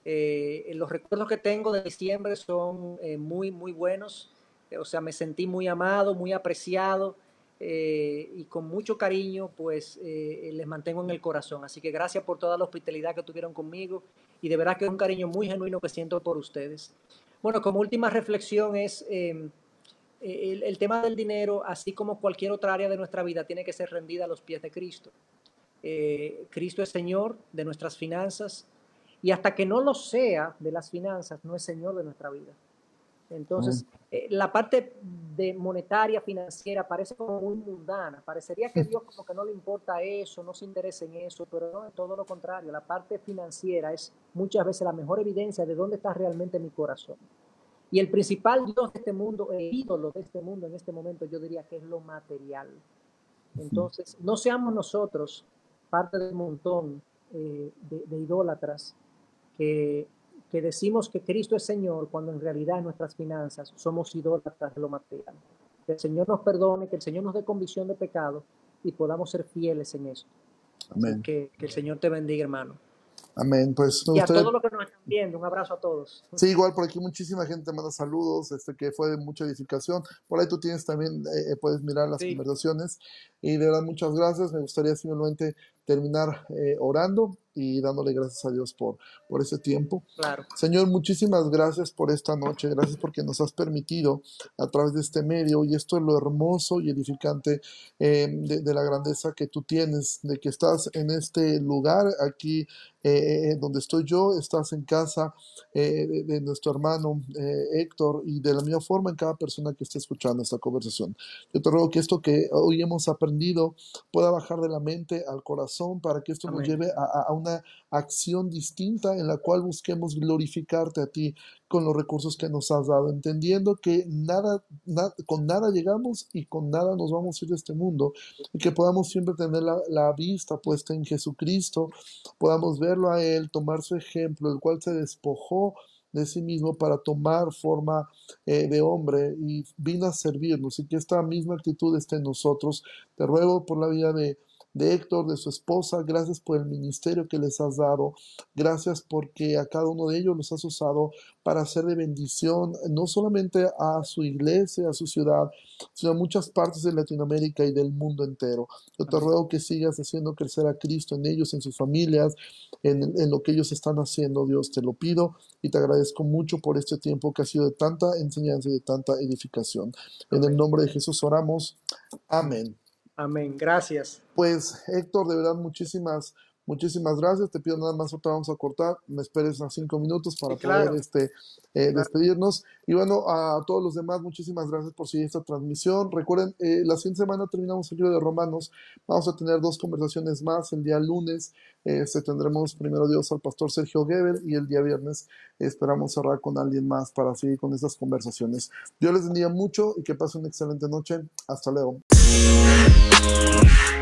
Eh, los recuerdos que tengo de diciembre son eh, muy, muy buenos. Eh, o sea, me sentí muy amado, muy apreciado y con mucho cariño, pues les mantengo en el corazón. Así que gracias por toda la hospitalidad que tuvieron conmigo y de verdad que es un cariño muy genuino que siento por ustedes. Bueno, como última reflexión es em, el, el, tema del dinero, así como cualquier otra área de nuestra vida, tiene que ser rendida a los pies de Cristo. Cristo es Señor de nuestras finanzas, y hasta que no lo sea de las finanzas, no es Señor de nuestra vida. Entonces, eh, la parte de monetaria, financiera, parece como muy mundana. Parecería que Dios como que no le importa eso, no se interesa en eso, pero no, es todo lo contrario. La parte financiera es muchas veces la mejor evidencia de dónde está realmente mi corazón. Y el principal Dios de este mundo, el ídolo de este mundo en este momento, yo diría que es lo material. Entonces, no seamos nosotros parte del montón eh, de idólatras que, decimos que Cristo es Señor cuando en realidad en nuestras finanzas somos idólatras de lo material. Que el Señor nos perdone, que el Señor nos dé convicción de pecado y podamos ser fieles en eso. Amén. Que, que el Señor te bendiga, hermano. Amén. Pues, y a todos los que nos están viendo, un abrazo a todos. Sí, igual por aquí muchísima gente manda saludos, este que fue de mucha edificación. Por ahí tú tienes también, eh, eh, puedes mirar las conversaciones. Y de verdad, muchas gracias. Me gustaría simplemente terminar eh, orando y dándole gracias a Dios por, por ese tiempo. Claro. Señor, muchísimas gracias por esta noche, gracias porque nos has permitido a través de este medio, y esto es lo hermoso y edificante eh, de, la grandeza que tú tienes, de que estás en este lugar aquí eh, donde estoy yo, estás en casa de, de, nuestro hermano Héctor y de la misma forma en cada persona que esté escuchando esta conversación. Yo te ruego que esto que hoy hemos aprendido pueda bajar de la mente al corazón para que esto nos lleve a, una acción distinta en la cual busquemos glorificarte a ti con los recursos que nos has dado, entendiendo que nada, con nada llegamos y con nada nos vamos a ir de este mundo y que podamos siempre tener la, la vista puesta en Jesucristo, podamos verlo a Él, tomar su ejemplo, el cual se despojó de sí mismo para tomar forma eh, de hombre y vino a servirnos y que esta misma actitud esté en nosotros. Te ruego por la vida de de Héctor, de su esposa, gracias por el ministerio que les has dado, gracias porque a cada uno de ellos los has usado para hacer de bendición no solamente a su iglesia, a su ciudad, sino a muchas partes de Latinoamérica y del mundo entero. Yo te ruego que sigas haciendo crecer a Cristo en ellos, en sus familias, en, en lo que ellos están haciendo, Dios, te lo pido y te agradezco mucho por este tiempo que ha sido de tanta enseñanza y de tanta edificación. En el nombre de Jesús oramos. Amén. Amén. Gracias. Pues Héctor, de verdad, muchísimas, muchísimas gracias. Te pido nada más, otra vamos a cortar. Me esperes unos cinco minutos para poder este, eh, despedirnos. Y bueno, a todos los demás, muchísimas gracias por seguir esta transmisión. Recuerden, eh, la siguiente semana terminamos el libro de Romanos. Vamos a tener dos conversaciones más. El día lunes este, tendremos primero Dios al pastor Sergio Gebel y el día viernes esperamos cerrar con alguien más para seguir con estas conversaciones. Dios les bendiga mucho y que pasen una excelente noche. Hasta luego. Yeah.